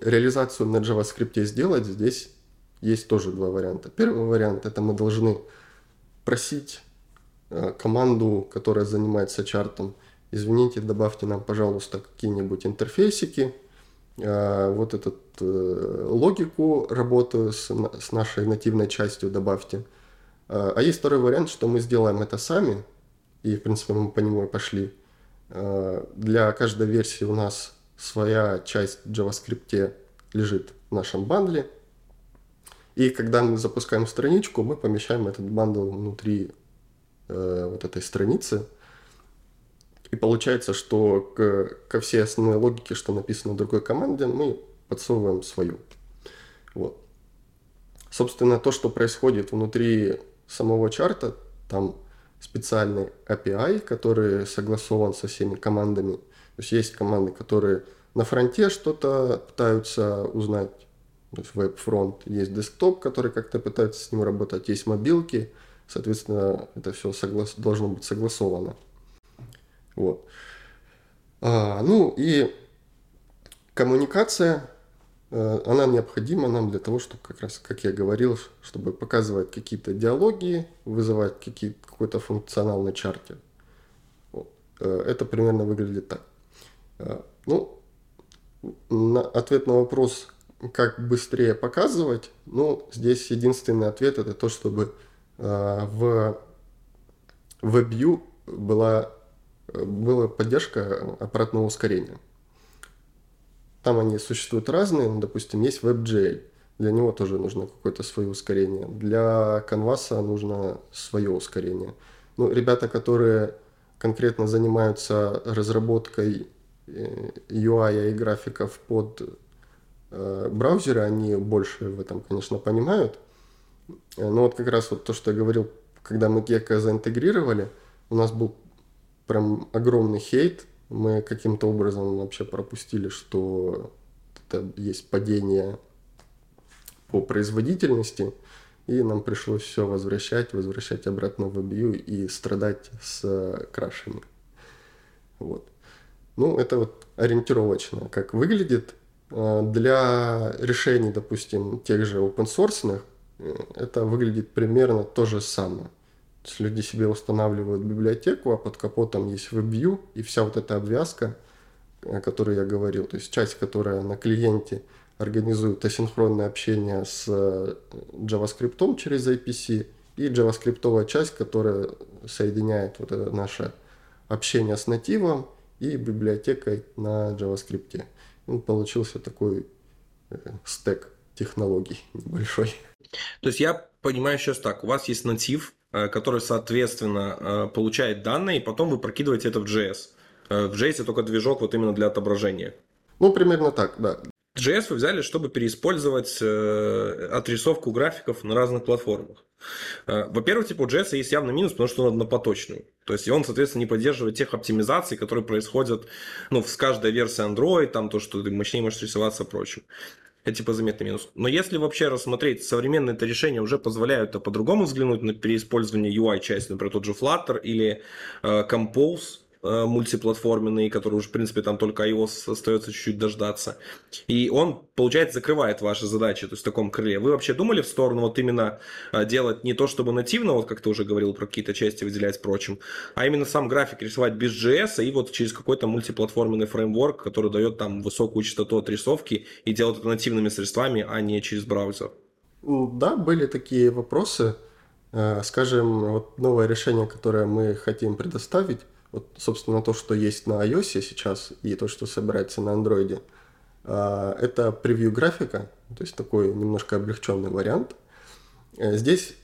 реализацию на JavaScript сделать, здесь есть тоже два варианта. Первый вариант это мы должны просить э, команду, которая занимается чартом, извините, добавьте нам, пожалуйста, какие-нибудь интерфейсики. э, вот эту э, логику работы с, нашей нативной частью добавьте. А есть второй вариант, что мы сделаем это сами, и, в принципе, мы по нему и пошли. Для каждой версии у нас своя часть в JavaScript лежит в нашем бандле. И когда мы запускаем страничку, мы помещаем этот бандл внутри э, вот этой страницы. И получается, что к, ко всей основной логике, что написано в другой команде, мы подсовываем свою. Вот. Собственно, то, что происходит внутри самого чарта, там специальный API, который согласован со всеми командами. То есть есть команды, которые на фронте что-то пытаются узнать, то есть веб-фронт, есть десктоп, который как-то пытается с ним работать, есть мобилки, соответственно, это все соглас... должно быть согласовано. Вот. А, ну и коммуникация Э, она необходима нам для того, чтобы как раз, как я говорил, чтобы показывать какие-то диалоги, вызывать какие, какой-то функционал на чарте. Вот. Э, это примерно выглядит так. Э, ну, на ответ на вопрос, как быстрее показывать, ну, здесь единственный ответ это то, чтобы в WebView была, была поддержка аппаратного ускорения. Там они существуют разные, ну, допустим, есть WebGL. Для него тоже нужно какое-то свое ускорение. Для Canvas нужно свое ускорение. Ну, ребята, которые конкретно занимаются разработкой UI э, и графиков под э, браузеры, они больше в этом, конечно, понимают. Э, но вот как раз вот то, что я говорил, когда мы Gecko заинтегрировали, у нас был прям огромный хейт мы каким-то образом вообще пропустили, что это есть падение по производительности, и нам пришлось все возвращать, возвращать обратно в WebView и страдать с крашами. Вот. Ну, это вот ориентировочно, как выглядит. А, для решений, допустим, тех же open source, э, это выглядит примерно то же самое есть люди себе устанавливают библиотеку, а под капотом есть WebView и вся вот эта обвязка, о которой я говорил, то есть часть, которая на клиенте организует асинхронное общение с э, JavaScript через IPC, и JavaScript часть, которая соединяет вот это наше общение с нативом и библиотекой на JavaScript. И получился такой э, стек технологий небольшой. То есть я понимаю сейчас так, у вас есть натив, Э, который, соответственно, э, получает данные, и потом вы прокидываете это в JS. В JS только движок вот именно для отображения. Ну, примерно так, да. JS вы взяли, чтобы переиспользовать отрисовку графиков на разных платформах. Во-первых, типа у JS есть явный минус, потому что он однопоточный. То есть он, соответственно, не поддерживает тех оптимизаций, которые происходят ну, с каждой версией Android, там то, что ты мощнее можешь рисоваться и прочим. Это типа заметный минус. Но если вообще рассмотреть, современные это решения уже позволяют по-другому взглянуть на переиспользование UI-части, например, тот же Flutter или э, Compose, Э, мультиплатформенный, который уже, в принципе, там только iOS остается чуть-чуть дождаться. И он, получается, закрывает ваши задачи, то есть в таком крыле. Вы вообще думали в сторону вот именно э, делать не то, чтобы нативно, вот как ты уже говорил, про какие-то части выделять прочим, а именно сам график рисовать без JS и вот через какой-то мультиплатформенный фреймворк, который дает там высокую частоту отрисовки и делает это нативными средствами, а не через браузер? Да, были такие вопросы. Э, скажем, вот новое решение, которое мы хотим предоставить, вот, собственно, то, что есть на iOS сейчас и то, что собирается на Android, а, это превью графика, то есть такой немножко облегченный вариант. Э, здесь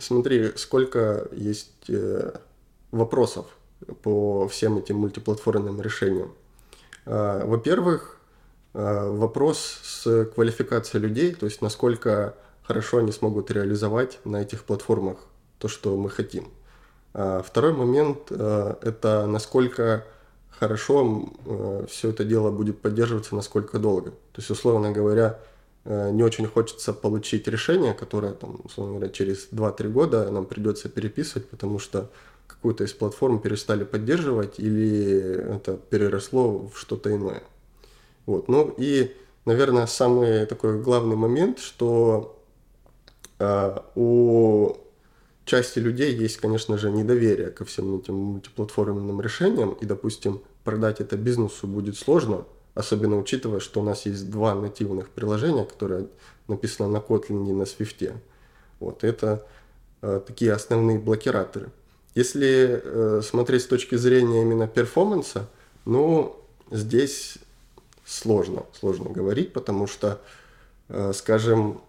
смотри, сколько есть э, вопросов по всем этим мультиплатформенным решениям. А, во-первых, вопрос с квалификацией людей, то есть насколько хорошо они смогут реализовать на этих платформах то, что мы хотим. А второй момент э, – это насколько хорошо э, все это дело будет поддерживаться, насколько долго. То есть, условно говоря, э, не очень хочется получить решение, которое, там, условно говоря, через 2-3 года нам придется переписывать, потому что какую-то из платформ перестали поддерживать или это переросло в что-то иное. Вот. Ну и, наверное, самый такой главный момент, что э, у части людей есть, конечно же, недоверие ко всем этим мультиплатформенным решениям, и, допустим, продать это бизнесу будет сложно, особенно учитывая, что у нас есть два нативных приложения, которые написаны на Kotlin и на Swift. Вот это э, такие основные блокираторы. Если э, смотреть с точки зрения именно перформанса, ну, здесь сложно, сложно говорить, потому что, э, скажем,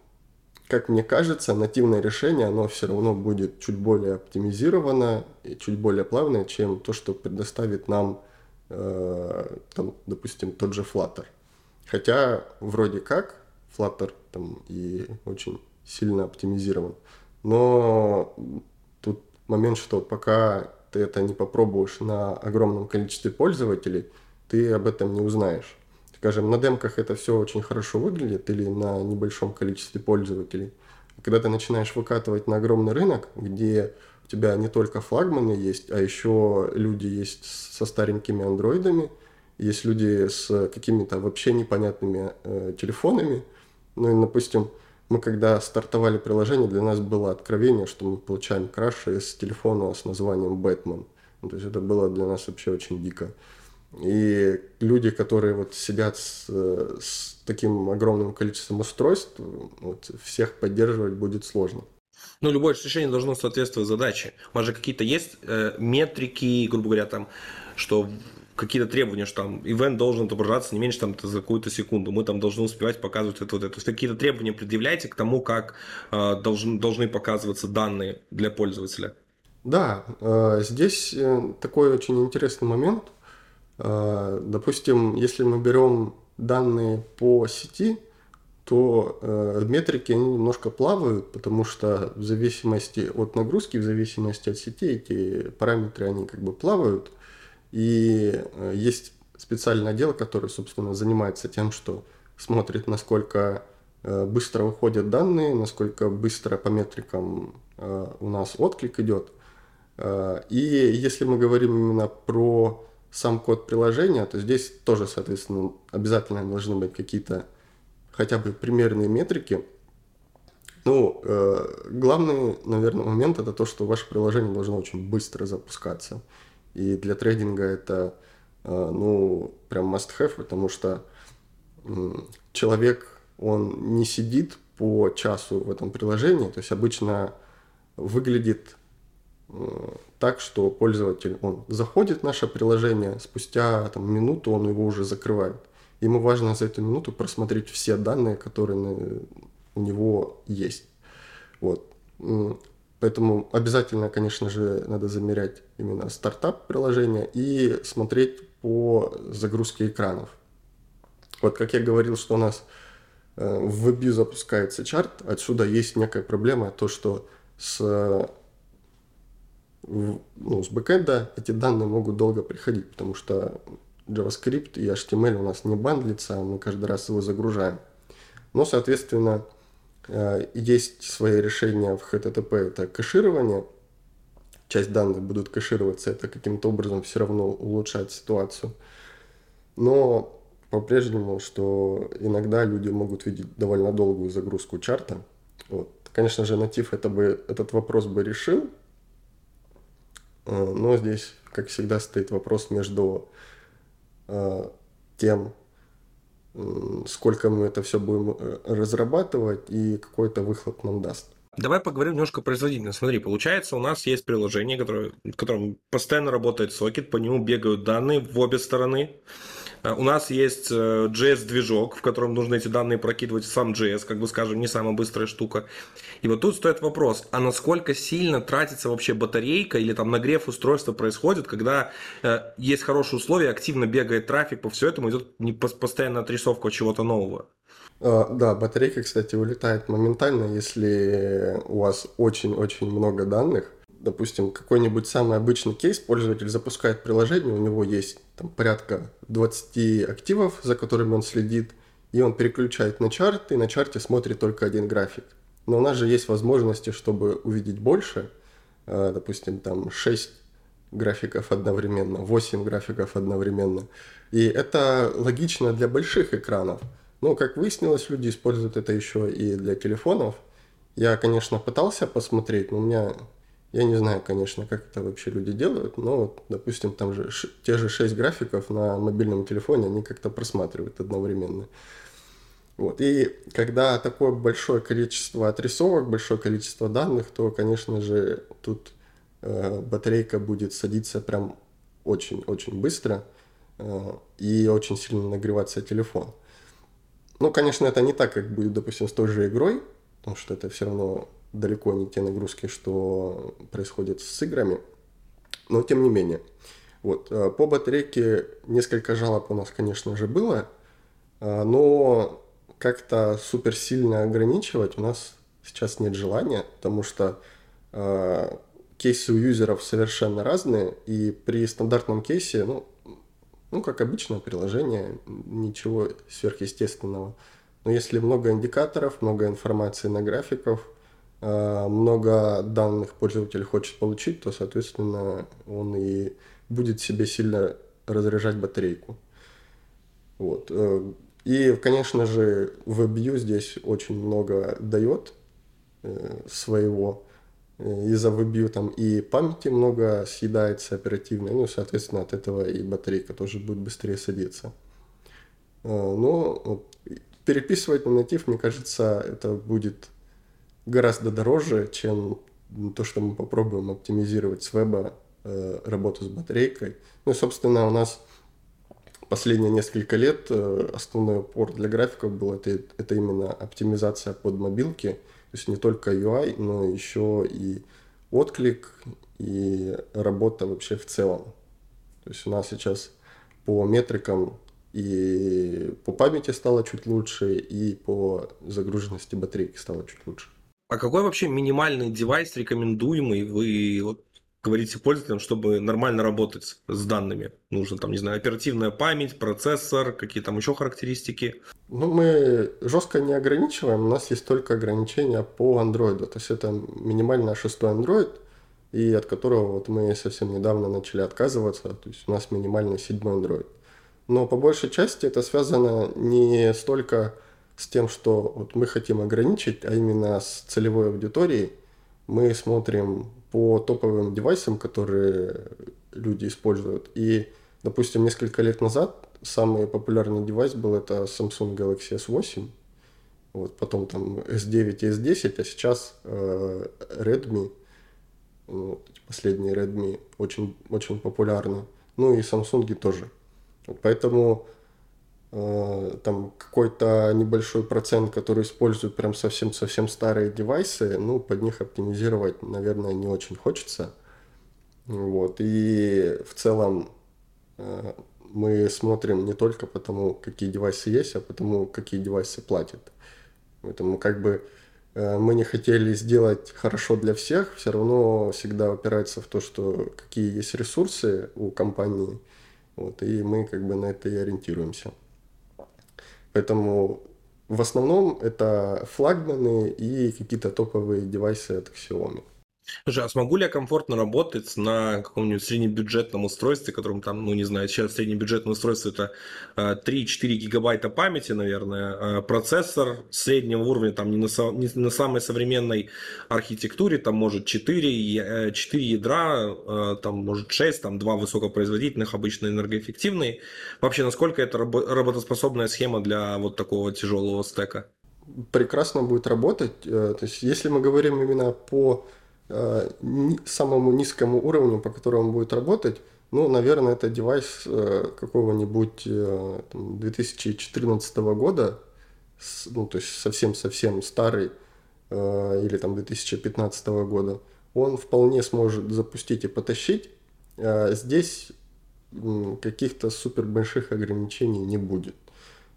как мне кажется, нативное решение, оно все равно будет чуть более оптимизировано и чуть более плавное, чем то, что предоставит нам, э, там, допустим, тот же Flutter. Хотя вроде как Flutter там и очень сильно оптимизирован. Но тут момент, что пока ты это не попробуешь на огромном количестве пользователей, ты об этом не узнаешь. Скажем, на демках это все очень хорошо выглядит или на небольшом количестве пользователей. Когда ты начинаешь выкатывать на огромный рынок, где у тебя не только флагманы есть, а еще люди есть со старенькими андроидами, есть люди с какими-то вообще непонятными э, телефонами. Ну и, допустим, мы когда стартовали приложение, для нас было откровение, что мы получаем краш из телефона с названием Бэтмен. То есть это было для нас вообще очень дико. И люди, которые вот сидят с, с таким огромным количеством устройств, вот, всех поддерживать будет сложно. Ну, любое решение должно соответствовать задаче. У вас же какие-то есть э, метрики, грубо говоря, там, что какие-то требования, что там ивент должен отображаться не меньше там за какую-то секунду, мы там должны успевать показывать это вот это. То есть какие-то требования предъявляете к тому, как э, должен, должны показываться данные для пользователя? Да, э, здесь э, такой очень интересный момент – Э, допустим, если мы берем данные по сети, то э, метрики они немножко плавают, потому что в зависимости от нагрузки, в зависимости от сети, эти параметры они как бы плавают. И э, есть специальный отдел, который, собственно, занимается тем, что смотрит, насколько э, быстро выходят данные, насколько быстро по метрикам э, у нас отклик идет. Э, и если мы говорим именно про сам код приложения, то здесь тоже, соответственно, обязательно должны быть какие-то хотя бы примерные метрики. Ну, э, главный, наверное, момент это то, что ваше приложение должно очень быстро запускаться. И для трейдинга это, э, ну, прям must have, потому что э, человек, он не сидит по часу в этом приложении, то есть обычно выглядит так, что пользователь, он заходит в наше приложение, спустя там, минуту он его уже закрывает. Ему важно за эту минуту просмотреть все данные, которые у него есть. Вот. Поэтому обязательно, конечно же, надо замерять именно стартап приложения и смотреть по загрузке экранов. Вот как я говорил, что у нас э, в WebView запускается чарт, отсюда есть некая проблема, то что с ну, с бэкэнда эти данные могут долго приходить, потому что JavaScript и HTML у нас не бандлится, мы каждый раз его загружаем. Но, соответственно, э, есть свои решения в HTTP, это кэширование. Часть данных будут кэшироваться, это каким-то образом все равно улучшает ситуацию. Но по-прежнему, что иногда люди могут видеть довольно долгую загрузку чарта. Вот. Конечно же, натив это бы, этот вопрос бы решил, но здесь, как всегда, стоит вопрос между э, тем, сколько мы это все будем э, разрабатывать и какой-то выхлоп нам даст. Давай поговорим немножко производительно. Смотри, получается, у нас есть приложение, которое, в котором постоянно работает сокет, по нему бегают данные в обе стороны. Э, у нас есть JS-движок, э, в котором нужно эти данные прокидывать в сам JS, как бы скажем, не самая быстрая штука. И вот тут стоит вопрос, а насколько сильно тратится вообще батарейка или там нагрев устройства происходит, когда э, есть хорошие условия, активно бегает трафик, по всему этому идет постоянно отрисовка чего-то нового? А, да, батарейка, кстати, вылетает моментально, если у вас очень-очень много данных – допустим, какой-нибудь самый обычный кейс, пользователь запускает приложение, у него есть там, порядка 20 активов, за которыми он следит, и он переключает на чарт, и на чарте смотрит только один график. Но у нас же есть возможности, чтобы увидеть больше, э, допустим, там 6 графиков одновременно, 8 графиков одновременно. И это логично для больших экранов. Но, как выяснилось, люди используют это еще и для телефонов. Я, конечно, пытался посмотреть, но у меня Я не знаю, конечно, как это вообще люди делают, но, вот, допустим, там же те же 6 графиков на мобильном телефоне, они как-то просматривают одновременно. Вот. И когда такое большое количество отрисовок, большое количество данных, то, конечно же, тут э, батарейка будет садиться прям очень-очень быстро э, и очень сильно нагреваться телефон. Ну, конечно, это не так, как будет, допустим, с той же игрой, потому что это все равно далеко не те нагрузки, что происходят с играми, но тем не менее. Вот, э, по батарейке несколько жалоб у нас, конечно же, было, э, но как-то супер сильно ограничивать у нас сейчас нет желания, потому что э, кейсы у юзеров совершенно разные, и при стандартном кейсе, ну, ну, как обычное приложение, ничего сверхъестественного. Но если много индикаторов, много информации на графиков, Э, много данных пользователь хочет получить, то, соответственно, он и будет себе сильно разряжать батарейку. Вот. Э, и, конечно же, WebView здесь очень много дает э, своего. Из-за WebView там и памяти много съедается оперативно, ну, соответственно, от этого и батарейка тоже будет быстрее садиться. Но переписывать на натив, мне кажется, это будет гораздо дороже, чем то, что мы попробуем оптимизировать с веба э, работу с батарейкой. Ну и, собственно, у нас последние несколько лет э, основной упор для графиков был это, это именно оптимизация под мобилки. То есть не только UI, но еще и отклик и работа вообще в целом. То есть у нас сейчас по метрикам и по памяти стало чуть лучше, и по загруженности батарейки стало чуть лучше. А какой вообще минимальный девайс рекомендуемый вы вот, говорите пользователям, чтобы нормально работать с данными? Нужно там, не знаю, оперативная память, процессор, какие там еще характеристики? Ну, мы жестко не ограничиваем, у нас есть только ограничения по Android. То есть это минимально шестой Android, и от которого вот мы совсем недавно начали отказываться. То есть у нас минимальный седьмой Android. Но по большей части это связано не столько с тем, что вот мы хотим ограничить, а именно с целевой аудиторией. Мы смотрим по топовым девайсам, которые люди используют. И, допустим, несколько лет назад самый популярный девайс был это Samsung Galaxy S8, вот, потом там S9 и S10, а сейчас э, Redmi, ну, последние Redmi очень, очень популярны. Ну и Samsung тоже. Вот, поэтому там какой-то небольшой процент, который использует прям совсем-совсем старые девайсы, ну, под них оптимизировать, наверное, не очень хочется. Вот. И в целом э, мы смотрим не только по тому, какие девайсы есть, а по тому, какие девайсы платят. Поэтому как бы э, мы не хотели сделать хорошо для всех, все равно всегда опирается в то, что какие есть ресурсы у компании, вот, и мы как бы на это и ориентируемся. Поэтому в основном это флагманы и какие-то топовые девайсы от Xiaomi. Слушай, а смогу ли я комфортно работать на каком-нибудь среднебюджетном устройстве, которым там, ну не знаю, сейчас среднебюджетное устройство это 3-4 э, гигабайта памяти, наверное, э, процессор среднего уровня, там не на, не на самой современной архитектуре, там может 4, 4 э, ядра, там может 6, там 2 высокопроизводительных, обычно энергоэффективные. Вообще, насколько это работоспособная схема для вот такого тяжелого стека? Прекрасно будет работать. То есть, если мы говорим именно по Э, самому низкому уровню, по которому будет работать, ну, наверное, это девайс э, какого-нибудь 2014 э, года, ну, то есть совсем-совсем старый, или там 2015 года, он вполне сможет запустить и потащить. Здесь каких-то супер больших ограничений не будет.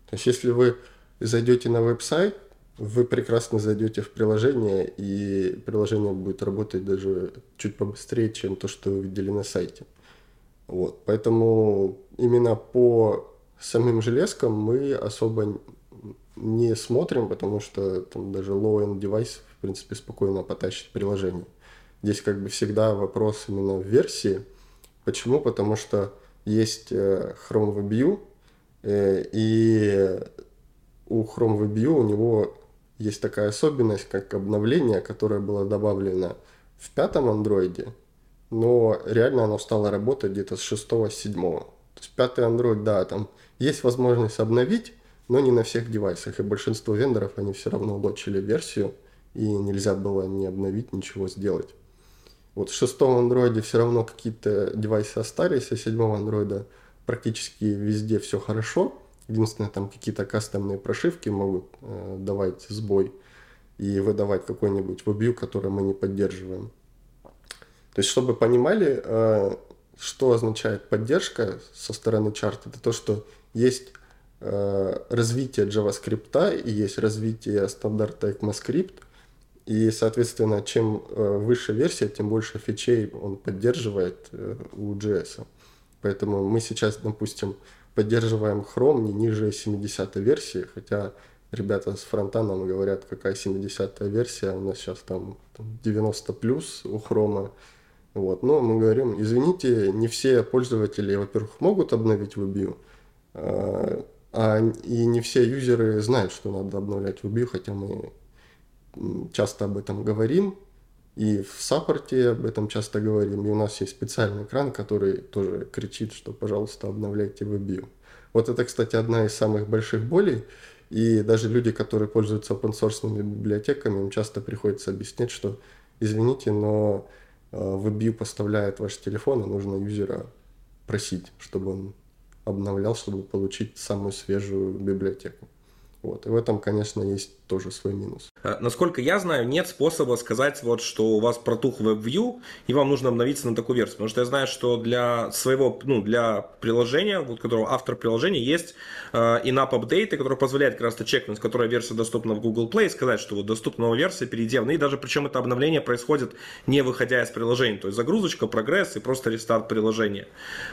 То есть, если вы зайдете на веб-сайт, вы прекрасно зайдете в приложение, и приложение будет работать даже чуть побыстрее, чем то, что вы видели на сайте. Вот. Поэтому именно по самим железкам мы особо не смотрим, потому что там даже low-end девайс, в принципе, спокойно потащит приложение. Здесь как бы всегда вопрос именно в версии. Почему? Потому что есть э, Chrome WebView, э, и у Chrome WebView у него есть такая особенность, как обновление, которое было добавлено в пятом андроиде, но реально оно стало работать где-то с шестого, седьмого. То есть пятый Android, да, там есть возможность обновить, но не на всех девайсах. И большинство вендоров, они все равно улучшили версию, и нельзя было не обновить, ничего сделать. Вот в шестом андроиде все равно какие-то девайсы остались, а седьмого андроида практически везде все хорошо. Единственное, там какие-то кастомные прошивки могут э, давать сбой и выдавать какой-нибудь WebView, который мы не поддерживаем. То есть, чтобы понимали, э, что означает поддержка со стороны чарта, это то, что есть э, развитие JavaScript и есть развитие стандарта ECMAScript, и, соответственно, чем э, выше версия, тем больше фичей он поддерживает э, у JS. Поэтому мы сейчас, допустим, поддерживаем Chrome не ниже 70 версии, хотя ребята с фронтаном говорят, какая 70 версия, у нас сейчас там, там 90 плюс у Chrome. Вот. Но мы говорим, извините, не все пользователи, во-первых, могут обновить WebView, а, а, и не все юзеры знают, что надо обновлять WebView, хотя мы часто об этом говорим, и в саппорте об этом часто говорим. И у нас есть специальный экран, который тоже кричит, что, пожалуйста, обновляйте WebView. Вот это, кстати, одна из самых больших болей. И даже люди, которые пользуются open source библиотеками, им часто приходится объяснять, что, извините, но э, WebView поставляет ваш телефон, и нужно юзера просить, чтобы он обновлял, чтобы получить самую свежую библиотеку. Вот. И в этом, конечно, есть тоже свой минус. А, насколько я знаю, нет способа сказать, вот, что у вас протух WebView, и вам нужно обновиться на такую версию. Потому что я знаю, что для своего, ну, для приложения, вот, которого автор приложения, есть э, in-app апдейты, которые позволяют как раз-то чекнуть, которая версия доступна в Google Play, сказать, что вот доступна новая версия, перейди. Ну и даже причем это обновление происходит не выходя из приложения. То есть загрузочка, прогресс и просто рестарт приложения.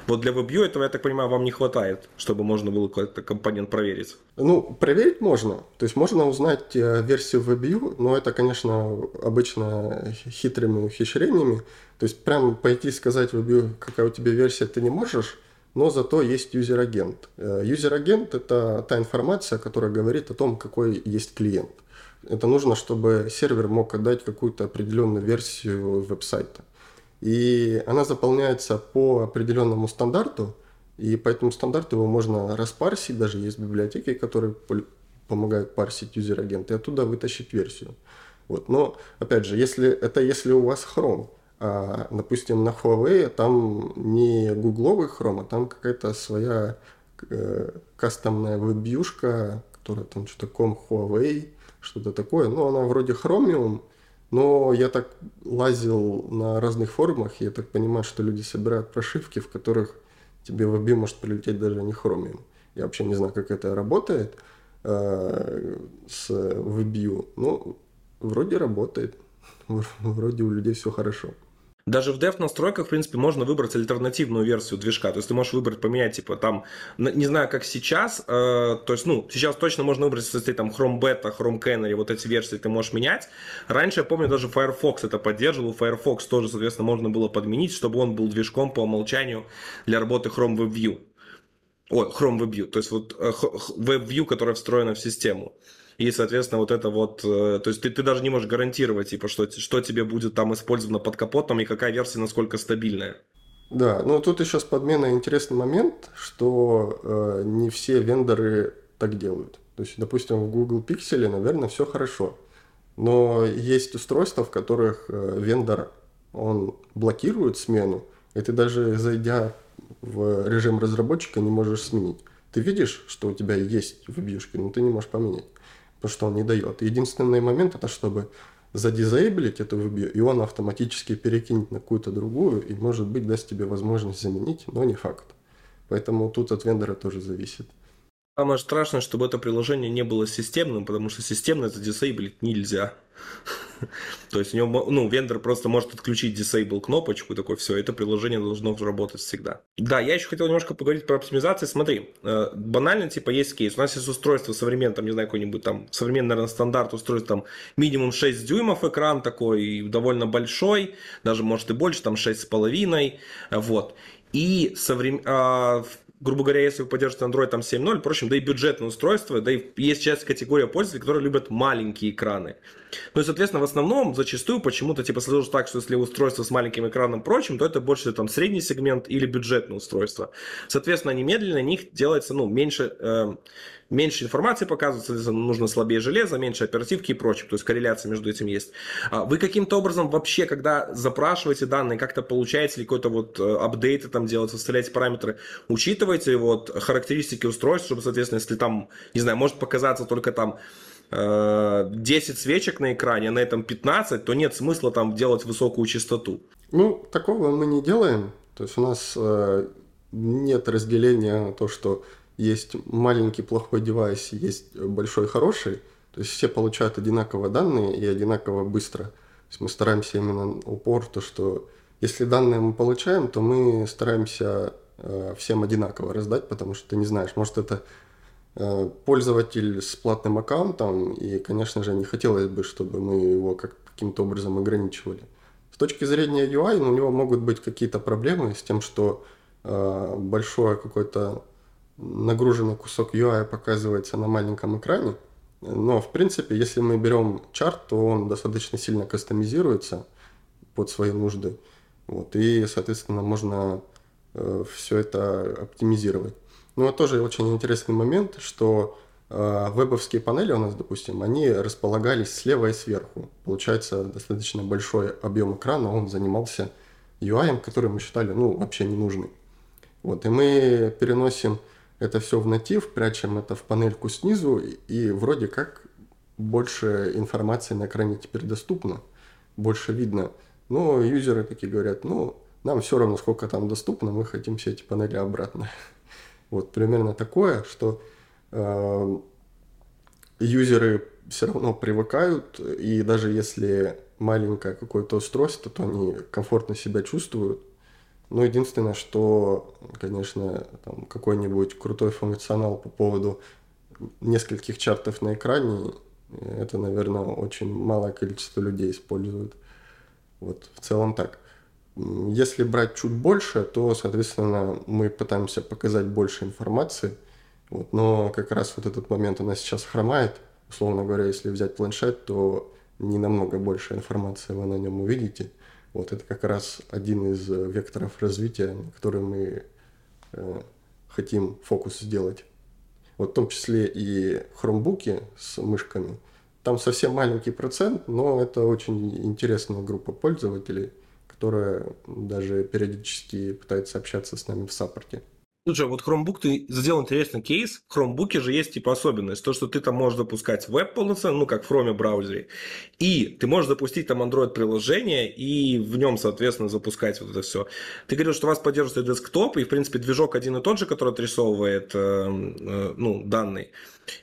Вот для WebView этого, я так понимаю, вам не хватает, чтобы можно было какой-то компонент проверить. Ну, проверить можно. То есть можно узнать э, версию WebView, но это, конечно, обычно хитрыми ухищрениями. То есть прям пойти сказать WebView, какая у тебя версия, ты не можешь, но зато есть user agent. Э, user agent – это та информация, которая говорит о том, какой есть клиент. Это нужно, чтобы сервер мог отдать какую-то определенную версию веб-сайта. И она заполняется по определенному стандарту, и по этому стандарту его можно распарсить, даже есть библиотеки, которые помогают парсить user agent, и оттуда вытащить версию. Вот. Но, опять же, если, это если у вас Chrome, а, допустим, на Huawei там не гугловый Chrome, а там какая-то своя э, кастомная вебьюшка, которая там что-то com Huawei, что-то такое. Ну, она вроде Chromium, но я так лазил на разных форумах, и я так понимаю, что люди собирают прошивки, в которых тебе в WebView может прилететь даже не Chromium. Я вообще не знаю, как это работает э, с WebView. Ну, вроде работает. Вроде у людей все хорошо. Даже в dev настройках, в принципе, можно выбрать альтернативную версию движка. То есть ты можешь выбрать, поменять, типа, там, не знаю, как сейчас, э, то есть, ну, сейчас точно можно выбрать, если там Chrome Beta, Chrome Canary, вот эти версии ты можешь менять. Раньше, я помню, даже Firefox это поддерживал. Firefox тоже, соответственно, можно было подменить, чтобы он был движком по умолчанию для работы Chrome WebView. Ой, Chrome WebView, то есть вот э, WebView, которая встроена в систему. И, соответственно, вот это вот, э, то есть ты, ты даже не можешь гарантировать, типа, что, что тебе будет там использовано под капотом и какая версия насколько стабильная. Да, ну тут еще с подменой интересный момент, что э, не все вендоры так делают. То есть, допустим, в Google Pixel, наверное, все хорошо. Но есть устройства, в которых э, вендор, он блокирует смену, и ты даже зайдя в режим разработчика не можешь сменить. Ты видишь, что у тебя есть в вьюшке, но ты не можешь поменять потому что он не дает. Единственный момент это чтобы задизейблить эту вебью, и он автоматически перекинет на какую-то другую, и, может быть, даст тебе возможность заменить, но не факт. Поэтому тут от вендора тоже зависит. Самое страшное, чтобы это приложение не было системным, потому что системно это дисейблить нельзя. То есть у него, ну, вендор просто может отключить disable кнопочку, и такой, все, это приложение должно работать всегда. Да, я еще хотел немножко поговорить про оптимизацию. Смотри, э, банально, типа, есть кейс. У нас есть устройство современное, там, не знаю, какой-нибудь там, современный, наверное, стандарт устройство, там, минимум 6 дюймов экран такой, довольно большой, даже, может, и больше, там, 6,5, вот. И соврем... а, грубо говоря, если вы поддержите Android там 7.0, впрочем, да и бюджетное устройство, да и есть часть категория пользователей, которые любят маленькие экраны. Ну и, соответственно, в основном, зачастую, почему-то типа сложилось так, что если устройство с маленьким экраном прочим, то это больше там средний сегмент или бюджетное устройство. Соответственно, немедленно на них делается, ну, меньше, э, меньше информации показывается, нужно слабее железо, меньше оперативки и прочее. То есть корреляция между этим есть. А вы каким-то образом вообще, когда запрашиваете данные, как-то получаете ли какой-то вот э, апдейты там делать, составляете параметры, учитываете вот характеристики устройств, чтобы, соответственно, если там, не знаю, может показаться только там 10 э, свечек на экране, а на этом 15, то нет смысла там делать высокую частоту. Ну, такого мы не делаем. То есть у нас э, нет разделения на то, что есть маленький плохой девайс, есть большой хороший. То есть все получают одинаково данные и одинаково быстро. То есть мы стараемся именно упор, то что если данные мы получаем, то мы стараемся э, всем одинаково раздать, потому что ты не знаешь, может это Э, пользователь с платным аккаунтом, и, конечно же, не хотелось бы, чтобы мы его как каким-то образом ограничивали. С точки зрения UI у него могут быть какие-то проблемы с тем, что э, большой какой-то нагруженный кусок UI показывается на маленьком экране. Но, в принципе, если мы берем чарт, то он достаточно сильно кастомизируется под свои нужды. Вот, и, соответственно, можно э, все это оптимизировать. Ну, вот тоже очень интересный момент, что э, вебовские панели у нас, допустим, они располагались слева и сверху. Получается, достаточно большой объем экрана, он занимался UI, который мы считали, ну, вообще не нужный. Вот, и мы переносим это все в натив, прячем это в панельку снизу, и вроде как больше информации на экране теперь доступно, больше видно. Но юзеры такие говорят, ну, нам все равно, сколько там доступно, мы хотим все эти панели обратно. Вот примерно такое, что э, юзеры все равно привыкают, и даже если маленькое какое-то устройство, то они комфортно себя чувствуют. Но единственное, что, конечно, там какой-нибудь крутой функционал по поводу нескольких чартов на экране, это, наверное, очень малое количество людей используют. Вот в целом так. Если брать чуть больше, то, соответственно, мы пытаемся показать больше информации. Вот, но как раз вот этот момент у нас сейчас хромает. Условно говоря, если взять планшет, то не намного больше информации вы на нем увидите. Вот это как раз один из векторов развития, который мы э, хотим фокус сделать. Вот в том числе и хромбуки с мышками. Там совсем маленький процент, но это очень интересная группа пользователей – которая даже периодически пытается общаться с нами в саппорте. Слушай, вот Chromebook, ты сделал интересный кейс. В Chromebook же есть типа особенность. То, что ты там можешь запускать веб полноценно, ну, как в Chrome браузере. И ты можешь запустить там Android-приложение и в нем, соответственно, запускать вот это все. Ты говорил, что у вас поддерживается десктоп, и, в принципе, движок один и тот же, который отрисовывает э, э, ну, данные.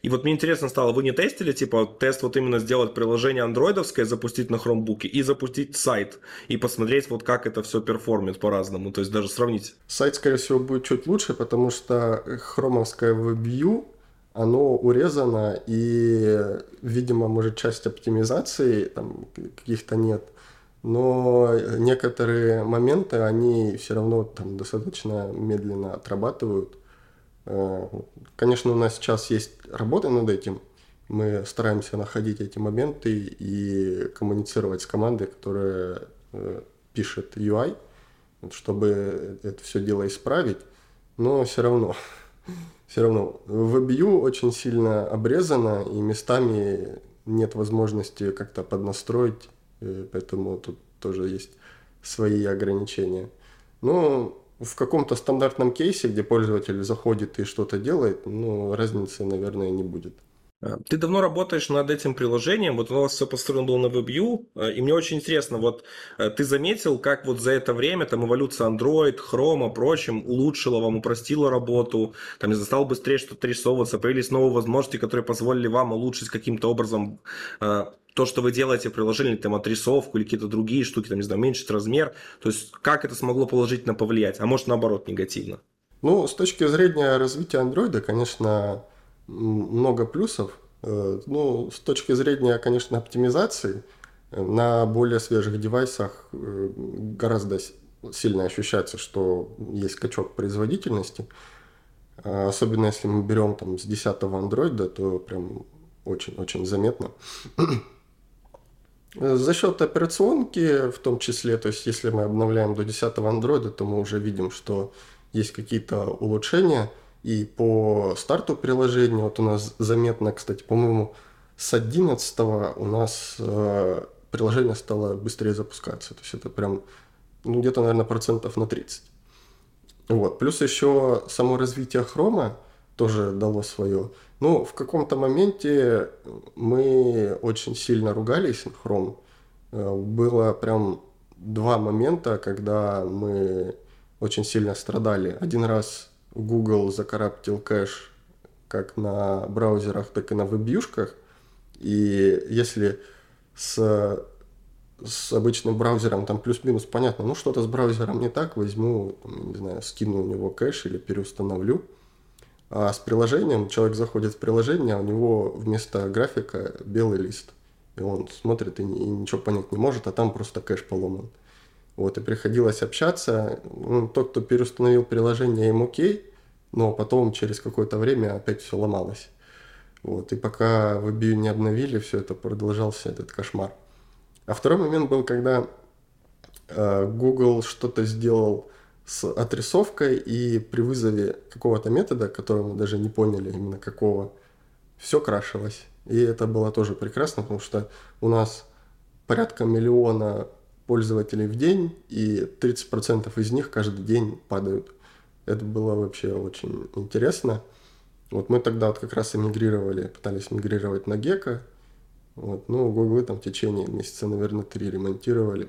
И вот мне интересно стало, вы не тестили, типа, тест вот именно сделать приложение андроидовское, запустить на хромбуке и запустить сайт, и посмотреть вот как это все перформит по-разному, то есть даже сравнить. Сайт, скорее всего, будет чуть лучше, потому что хромовское WebView, оно урезано, и, видимо, может, часть оптимизации там каких-то нет, но некоторые моменты, они все равно там достаточно медленно отрабатывают, конечно, у нас сейчас есть работа над этим. Мы стараемся находить эти моменты и коммуницировать с командой, которая э, пишет UI, чтобы это все дело исправить. Но все равно, все равно WebView очень сильно обрезано, и местами нет возможности как-то поднастроить, э, поэтому тут тоже есть свои ограничения. Но в каком-то стандартном кейсе, где пользователь заходит и что-то делает, ну, разницы, наверное, не будет. А, ты давно работаешь над этим приложением, вот у вас все построено было на WebView, а, и мне очень интересно, вот а, ты заметил, как вот за это время там эволюция Android, Chrome, прочим улучшила вам, упростила работу, там не стало быстрее что-то рисовываться, появились новые возможности, которые позволили вам улучшить каким-то образом то, что вы делаете приложение, там, отрисовку или какие-то другие штуки, там, не знаю, уменьшить размер, то есть как это смогло положительно повлиять, а может наоборот негативно? Ну, с точки зрения развития андроида, конечно, много плюсов. Э, ну, с точки зрения, конечно, оптимизации, на более свежих девайсах э, гораздо сильно ощущается, что есть скачок производительности. А особенно если мы берем там с 10 андроида, то прям очень-очень заметно. За счет операционки в том числе, то есть если мы обновляем до 10 андроида, то мы уже видим, что есть какие-то улучшения. И по старту приложения, вот у нас заметно, кстати, по-моему, с 11 у нас э, приложение стало быстрее запускаться. То есть это прям ну, где-то, наверное, процентов на 30. Вот. Плюс еще само развитие хрома тоже дало свое. Ну, в каком-то моменте мы очень сильно ругались на хром. Э, было прям два момента, когда мы очень сильно страдали. Один раз Google закараптил кэш как на браузерах, так и на вебьюшках. И если с, с обычным браузером там плюс-минус понятно, ну что-то с браузером не так, возьму, не знаю, скину у него кэш или переустановлю. А с приложением человек заходит в приложение, а у него вместо графика белый лист. И он смотрит и, и ничего понять не может, а там просто кэш поломан. Вот, и приходилось общаться. Ну, тот, кто переустановил приложение, им окей, но потом через какое-то время опять все ломалось. Вот, и пока в WebView не обновили, все это продолжался этот кошмар. А второй момент был, когда э, Google что-то сделал с отрисовкой, и при вызове какого-то метода, который мы даже не поняли именно какого, все крашилось. И это было тоже прекрасно, потому что у нас порядка миллиона пользователей в день, и 30% из них каждый день падают. Это было вообще очень интересно. Вот мы тогда вот как раз эмигрировали, пытались мигрировать на Гека. Вот, ну, Гуглы там в течение месяца, наверное, три ремонтировали.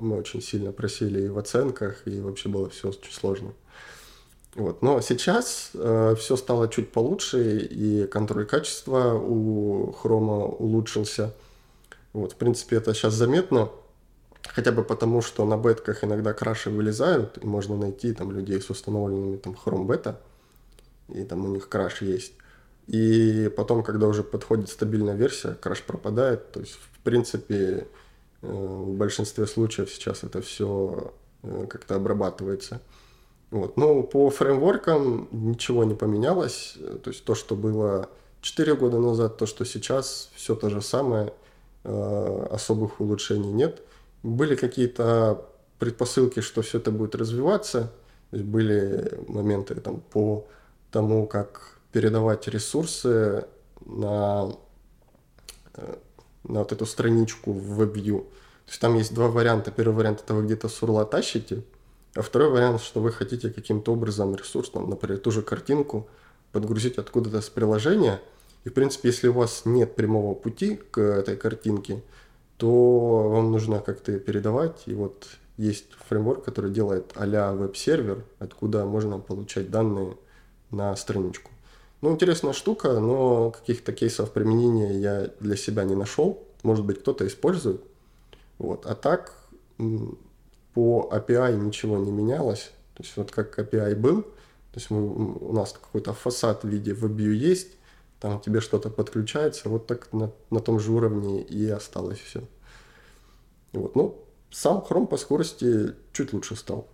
Мы очень сильно просели и в оценках, и вообще было все очень сложно. Вот. Но сейчас э, все стало чуть получше, и контроль качества у хрома улучшился. Вот, в принципе, это сейчас заметно. Хотя бы потому, что на бетках иногда краши вылезают, и можно найти там людей с установленными там Beta, и там у них краш есть. И потом, когда уже подходит стабильная версия, краш пропадает. То есть, в принципе, э, в большинстве случаев сейчас это все э, как-то обрабатывается. Вот. Но по фреймворкам ничего не поменялось. То есть то, что было 4 года назад, то, что сейчас, все то же самое, э, особых улучшений нет. Были какие-то предпосылки, что все это будет развиваться. Были моменты там, по тому, как передавать ресурсы на, э, на вот эту страничку в WebView. То есть там есть два варианта. Первый вариант это вы где-то с урла тащите, а второй вариант, что вы хотите каким-то образом ресурс, там, например, ту же картинку подгрузить откуда-то с приложения. И, в принципе, если у вас нет прямого пути к этой картинке, то вам нужно как-то передавать. И вот есть фреймворк, который делает а-ля веб-сервер, откуда можно получать данные на страничку. Ну, интересная штука, но каких-то кейсов применения я для себя не нашел. Может быть, кто-то использует. Вот. А так, по API ничего не менялось. То есть, вот как API был, то есть мы, у нас какой-то фасад в виде WebView есть, там тебе что-то подключается, вот так на, на том же уровне и осталось все. Вот. Ну, сам Chrome по скорости чуть лучше стал.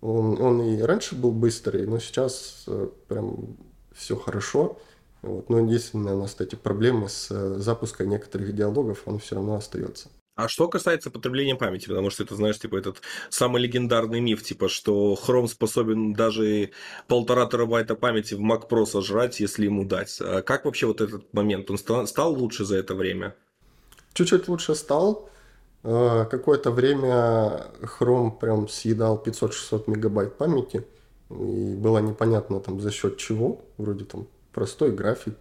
Он, он и раньше был быстрый, но сейчас э, прям все хорошо. Вот. Но единственное, у нас эти проблемы с э, запуском некоторых диалогов, он все равно остается. А что касается потребления памяти, потому что это, знаешь, типа этот самый легендарный миф, типа, что Chrome способен даже полтора терабайта памяти в Mac Pro сожрать, если ему дать. А как вообще вот этот момент? Он стал лучше за это время? Чуть-чуть лучше стал. А, какое-то время Chrome прям съедал 500-600 мегабайт памяти. И было непонятно там за счет чего. Вроде там простой график,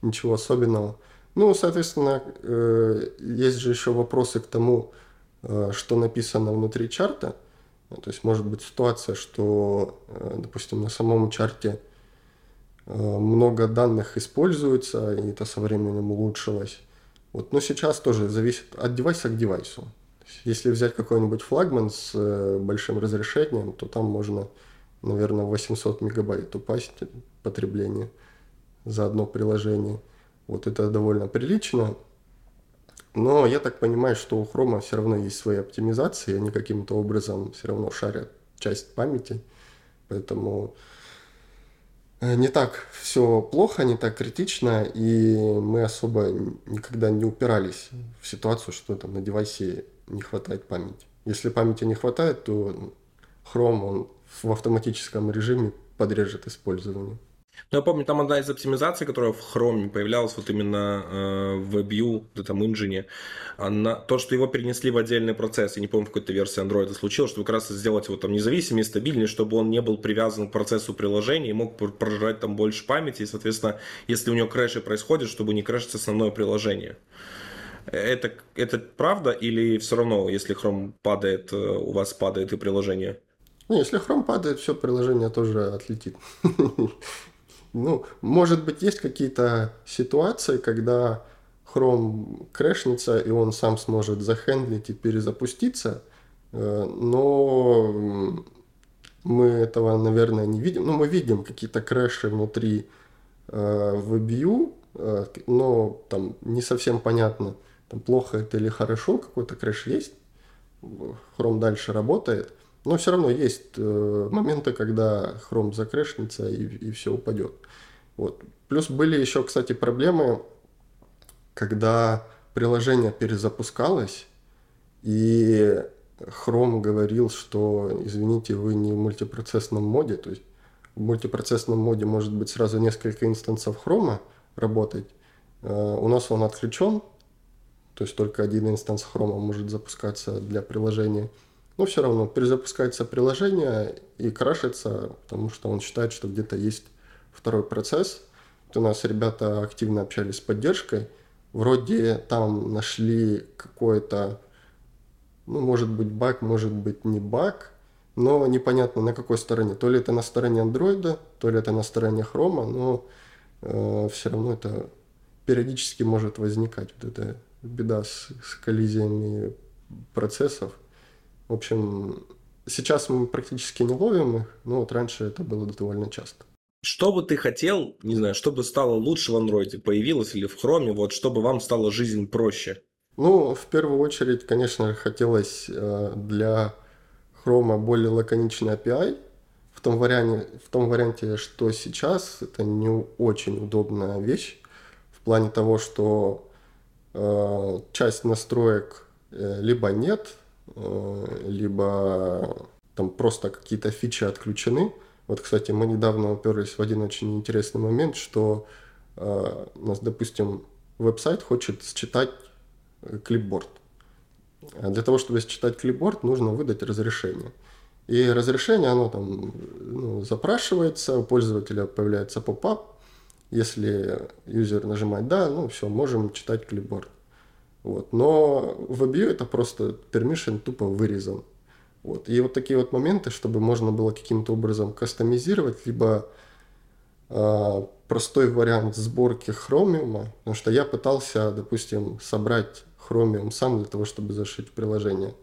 ничего особенного. Ну, соответственно, э, есть же еще вопросы к тому, э, что написано внутри чарта. То есть может быть ситуация, что, э, допустим, на самом чарте много данных используется, и это со временем улучшилось. Вот. Но сейчас тоже зависит от девайса к девайсу. Если взять какой-нибудь флагман с большим разрешением, то там можно, наверное, 800 мегабайт упасть потребление за одно приложение – вот это довольно прилично. Но я так понимаю, что у хрома все равно есть свои оптимизации, они каким-то образом все равно шарят часть памяти. Поэтому Э, не так все плохо, не так критично, и мы особо никогда не упирались в ситуацию, что там на девайсе не хватает памяти. Если памяти не хватает, то Chrome он в автоматическом режиме подрежет использование. Ну, я помню, там одна из оптимизаций, которая в Chrome появлялась вот именно э, в WebView, этом engine, она, то, что его перенесли в отдельный процесс, я не помню, в какой-то версии Android это случилось, чтобы как раз сделать его там независимый, стабильный, чтобы он не был привязан к процессу приложения и мог прожирать там больше памяти, и, соответственно, если у него крэши происходят, чтобы не крэшить основное приложение. Это, это правда или все равно, если Chrome падает, э, у вас падает и приложение? Ну, если Chrome падает, все, приложение тоже отлетит. Ну, может быть, есть какие-то ситуации, когда Chrome крэшнется, и он сам сможет захендлить и перезапуститься, э, но мы этого, наверное, не видим. Ну, мы видим какие-то крэши внутри э, WebView, э, но там не совсем понятно, там плохо это или хорошо, какой-то крэш есть. Chrome дальше работает. Но все равно есть э, моменты, когда Chrome закрэшнется и, и все упадет. Вот. Плюс были еще, кстати, проблемы, когда приложение перезапускалось, и Chrome говорил, что, извините, вы не в мультипроцессном моде, то есть в мультипроцессном моде может быть сразу несколько инстансов Chrome работать. Э, у нас он отключен, то есть только один инстанс Chrome может запускаться для приложения – но все равно перезапускается приложение и крашится, потому что он считает, что где-то есть второй процесс. Вот у нас ребята активно общались с поддержкой. Вроде там нашли какой-то, ну, может быть, баг, может быть, не баг, но непонятно на какой стороне. То ли это на стороне андроида, то ли это на стороне хрома, но э, все равно это периодически может возникать. Вот эта беда с, с коллизиями процессов. В общем, сейчас мы практически не ловим их, но вот раньше это было довольно часто. Что бы ты хотел, не знаю, чтобы стало лучше в андроиде, появилось или в хроме, вот чтобы вам стала жизнь проще? Ну, в первую очередь, конечно, хотелось э, для хрома более лаконичный API. В том, варианте, в том варианте, что сейчас, это не очень удобная вещь в плане того, что э, часть настроек э, либо нет, либо там просто какие-то фичи отключены. Вот, кстати, мы недавно уперлись в один очень интересный момент, что э, у нас, допустим, веб-сайт хочет считать э, clipboard. А для того, чтобы считать clipboard, нужно выдать разрешение. И разрешение, оно там ну, запрашивается, у пользователя появляется pop-up. Если юзер нажимает «да», ну все, можем читать clipboard. Вот. Но в WebView это просто permission тупо вырезан. Вот. И вот такие вот моменты, чтобы можно было каким-то образом кастомизировать, либо э, простой вариант сборки хромиума, потому что я пытался, допустим, собрать хромиум сам для того, чтобы зашить приложение.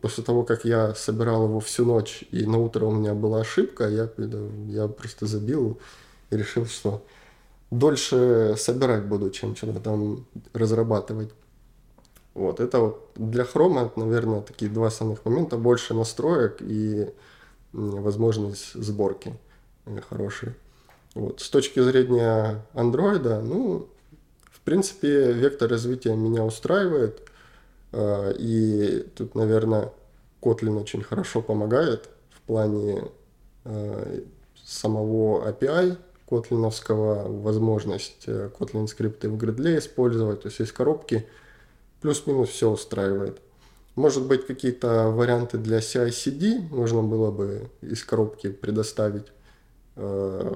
После того, как я собирал его всю ночь, и на утро у меня была ошибка, я, я просто забил и решил, что дольше собирать буду, чем что-то там разрабатывать. Вот, это вот для хрома, наверное, такие два основных момента. Больше настроек и возможность сборки э, хорошей. Вот. С точки зрения андроида, ну, в принципе, вектор развития меня устраивает. Э, и тут, наверное, Kotlin очень хорошо помогает в плане э, самого API котлиновского, возможность Kotlin скрипты в Gradle использовать. То есть есть коробки, плюс-минус все устраивает. Может быть, какие-то варианты для CI-CD можно было бы из коробки предоставить. Э,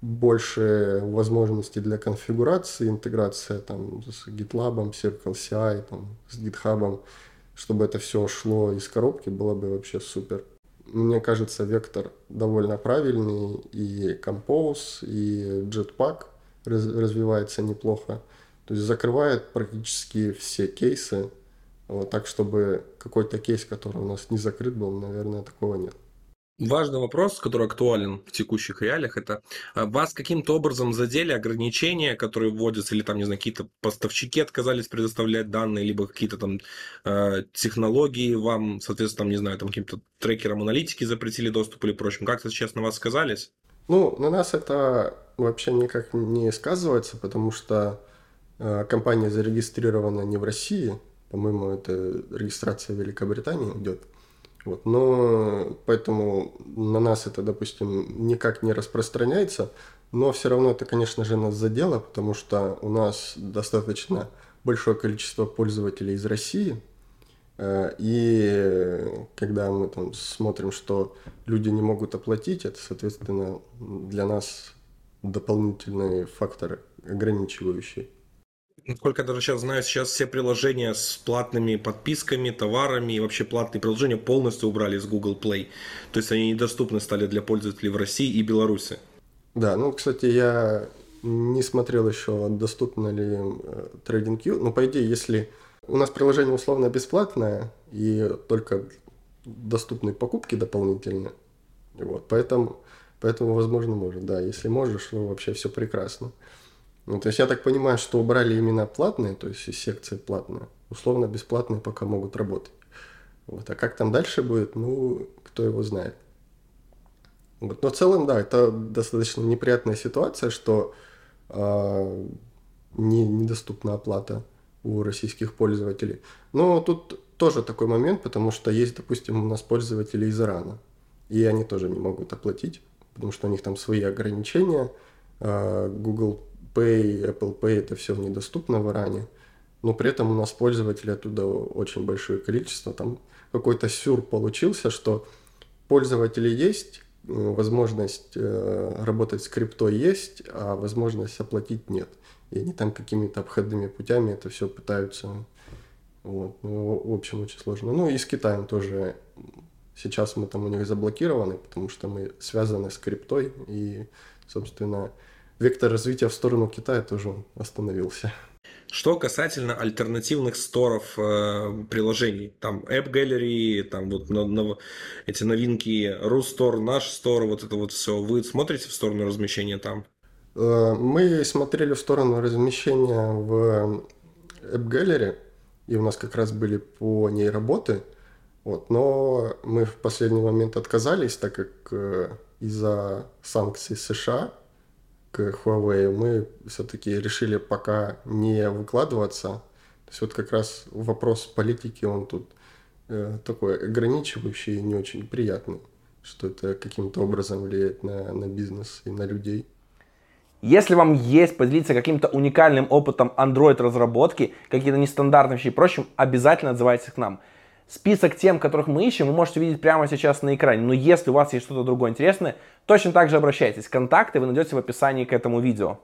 больше возможностей для конфигурации, интеграция там, с GitLab, Circle CI, там, с GitHub, чтобы это все шло из коробки, было бы вообще супер. Мне кажется, вектор довольно правильный, и Compose, и Jetpack развивается неплохо. То есть закрывает практически все кейсы, вот, так чтобы какой-то кейс, который у нас не закрыт был, наверное, такого нет. Важный вопрос, который актуален в текущих реалиях, это а, вас каким-то образом задели ограничения, которые вводятся, или там, не знаю, какие-то поставщики отказались предоставлять данные, либо какие-то там э, технологии вам, соответственно, там, не знаю, там каким-то трекерам аналитики запретили доступ или прочим. Как-то сейчас на вас сказались? Ну, на нас это вообще никак не сказывается, потому что компания зарегистрирована не в России, по-моему, это регистрация в Великобритании идет. Вот, но поэтому на нас это, допустим, никак не распространяется, но все равно это, конечно же, нас задело, потому что у нас достаточно большое количество пользователей из России, э, и когда мы там смотрим, что люди не могут оплатить, это, соответственно, для нас дополнительные факторы ограничивающие. Насколько я даже сейчас знаю, сейчас все приложения с платными подписками, товарами и вообще платные приложения полностью убрали из Google Play. То есть они недоступны стали для пользователей в России и Беларуси. Да, ну, кстати, я не смотрел еще, доступно ли э, TradingView. Но, по идее, если у нас приложение условно бесплатное и только доступны покупки дополнительно, вот, поэтому, поэтому, возможно, может, да, если можешь, ну, вообще все прекрасно. Ну, то есть я так понимаю, что убрали именно платные, то есть из секции платные. Условно бесплатные пока могут работать. Вот. А как там дальше будет, ну, кто его знает. Вот. Но в целом, да, это достаточно неприятная ситуация, что э, не, недоступна оплата у российских пользователей. Но тут тоже такой момент, потому что есть, допустим, у нас пользователи из Ирана, и они тоже не могут оплатить, потому что у них там свои ограничения. Э, Google Pay, Apple Pay, это все недоступно в Иране. Но при этом у нас пользователей оттуда очень большое количество. Там какой-то сюр получился, что пользователи есть, возможность э, работать с криптой есть, а возможность оплатить нет. И они там какими-то обходными путями это все пытаются. Вот. Ну, в общем, очень сложно. Ну и с Китаем тоже. Сейчас мы там у них заблокированы, потому что мы связаны с криптой. И, собственно, вектор развития в сторону Китая тоже остановился. Что касательно альтернативных сторов э, приложений, там App Gallery, там вот на, на, эти новинки, Рустор, наш стор, вот это вот все, вы смотрите в сторону размещения там? Э, мы смотрели в сторону размещения в App Gallery, и у нас как раз были по ней работы, вот, но мы в последний момент отказались, так как э, из-за санкций США к Huawei, мы все-таки решили пока не выкладываться. То есть вот как раз вопрос политики, он тут э, такой ограничивающий и не очень приятный, что это каким-то образом влияет на, на бизнес и на людей. Если вам есть поделиться каким-то уникальным опытом Android разработки, какие-то нестандартные вещи и прочим, обязательно отзывайтесь к нам. Список тем, которых мы ищем, вы можете видеть прямо сейчас на экране. Но если у вас есть что-то другое интересное, точно так же обращайтесь. Контакты вы найдете в описании к этому видео.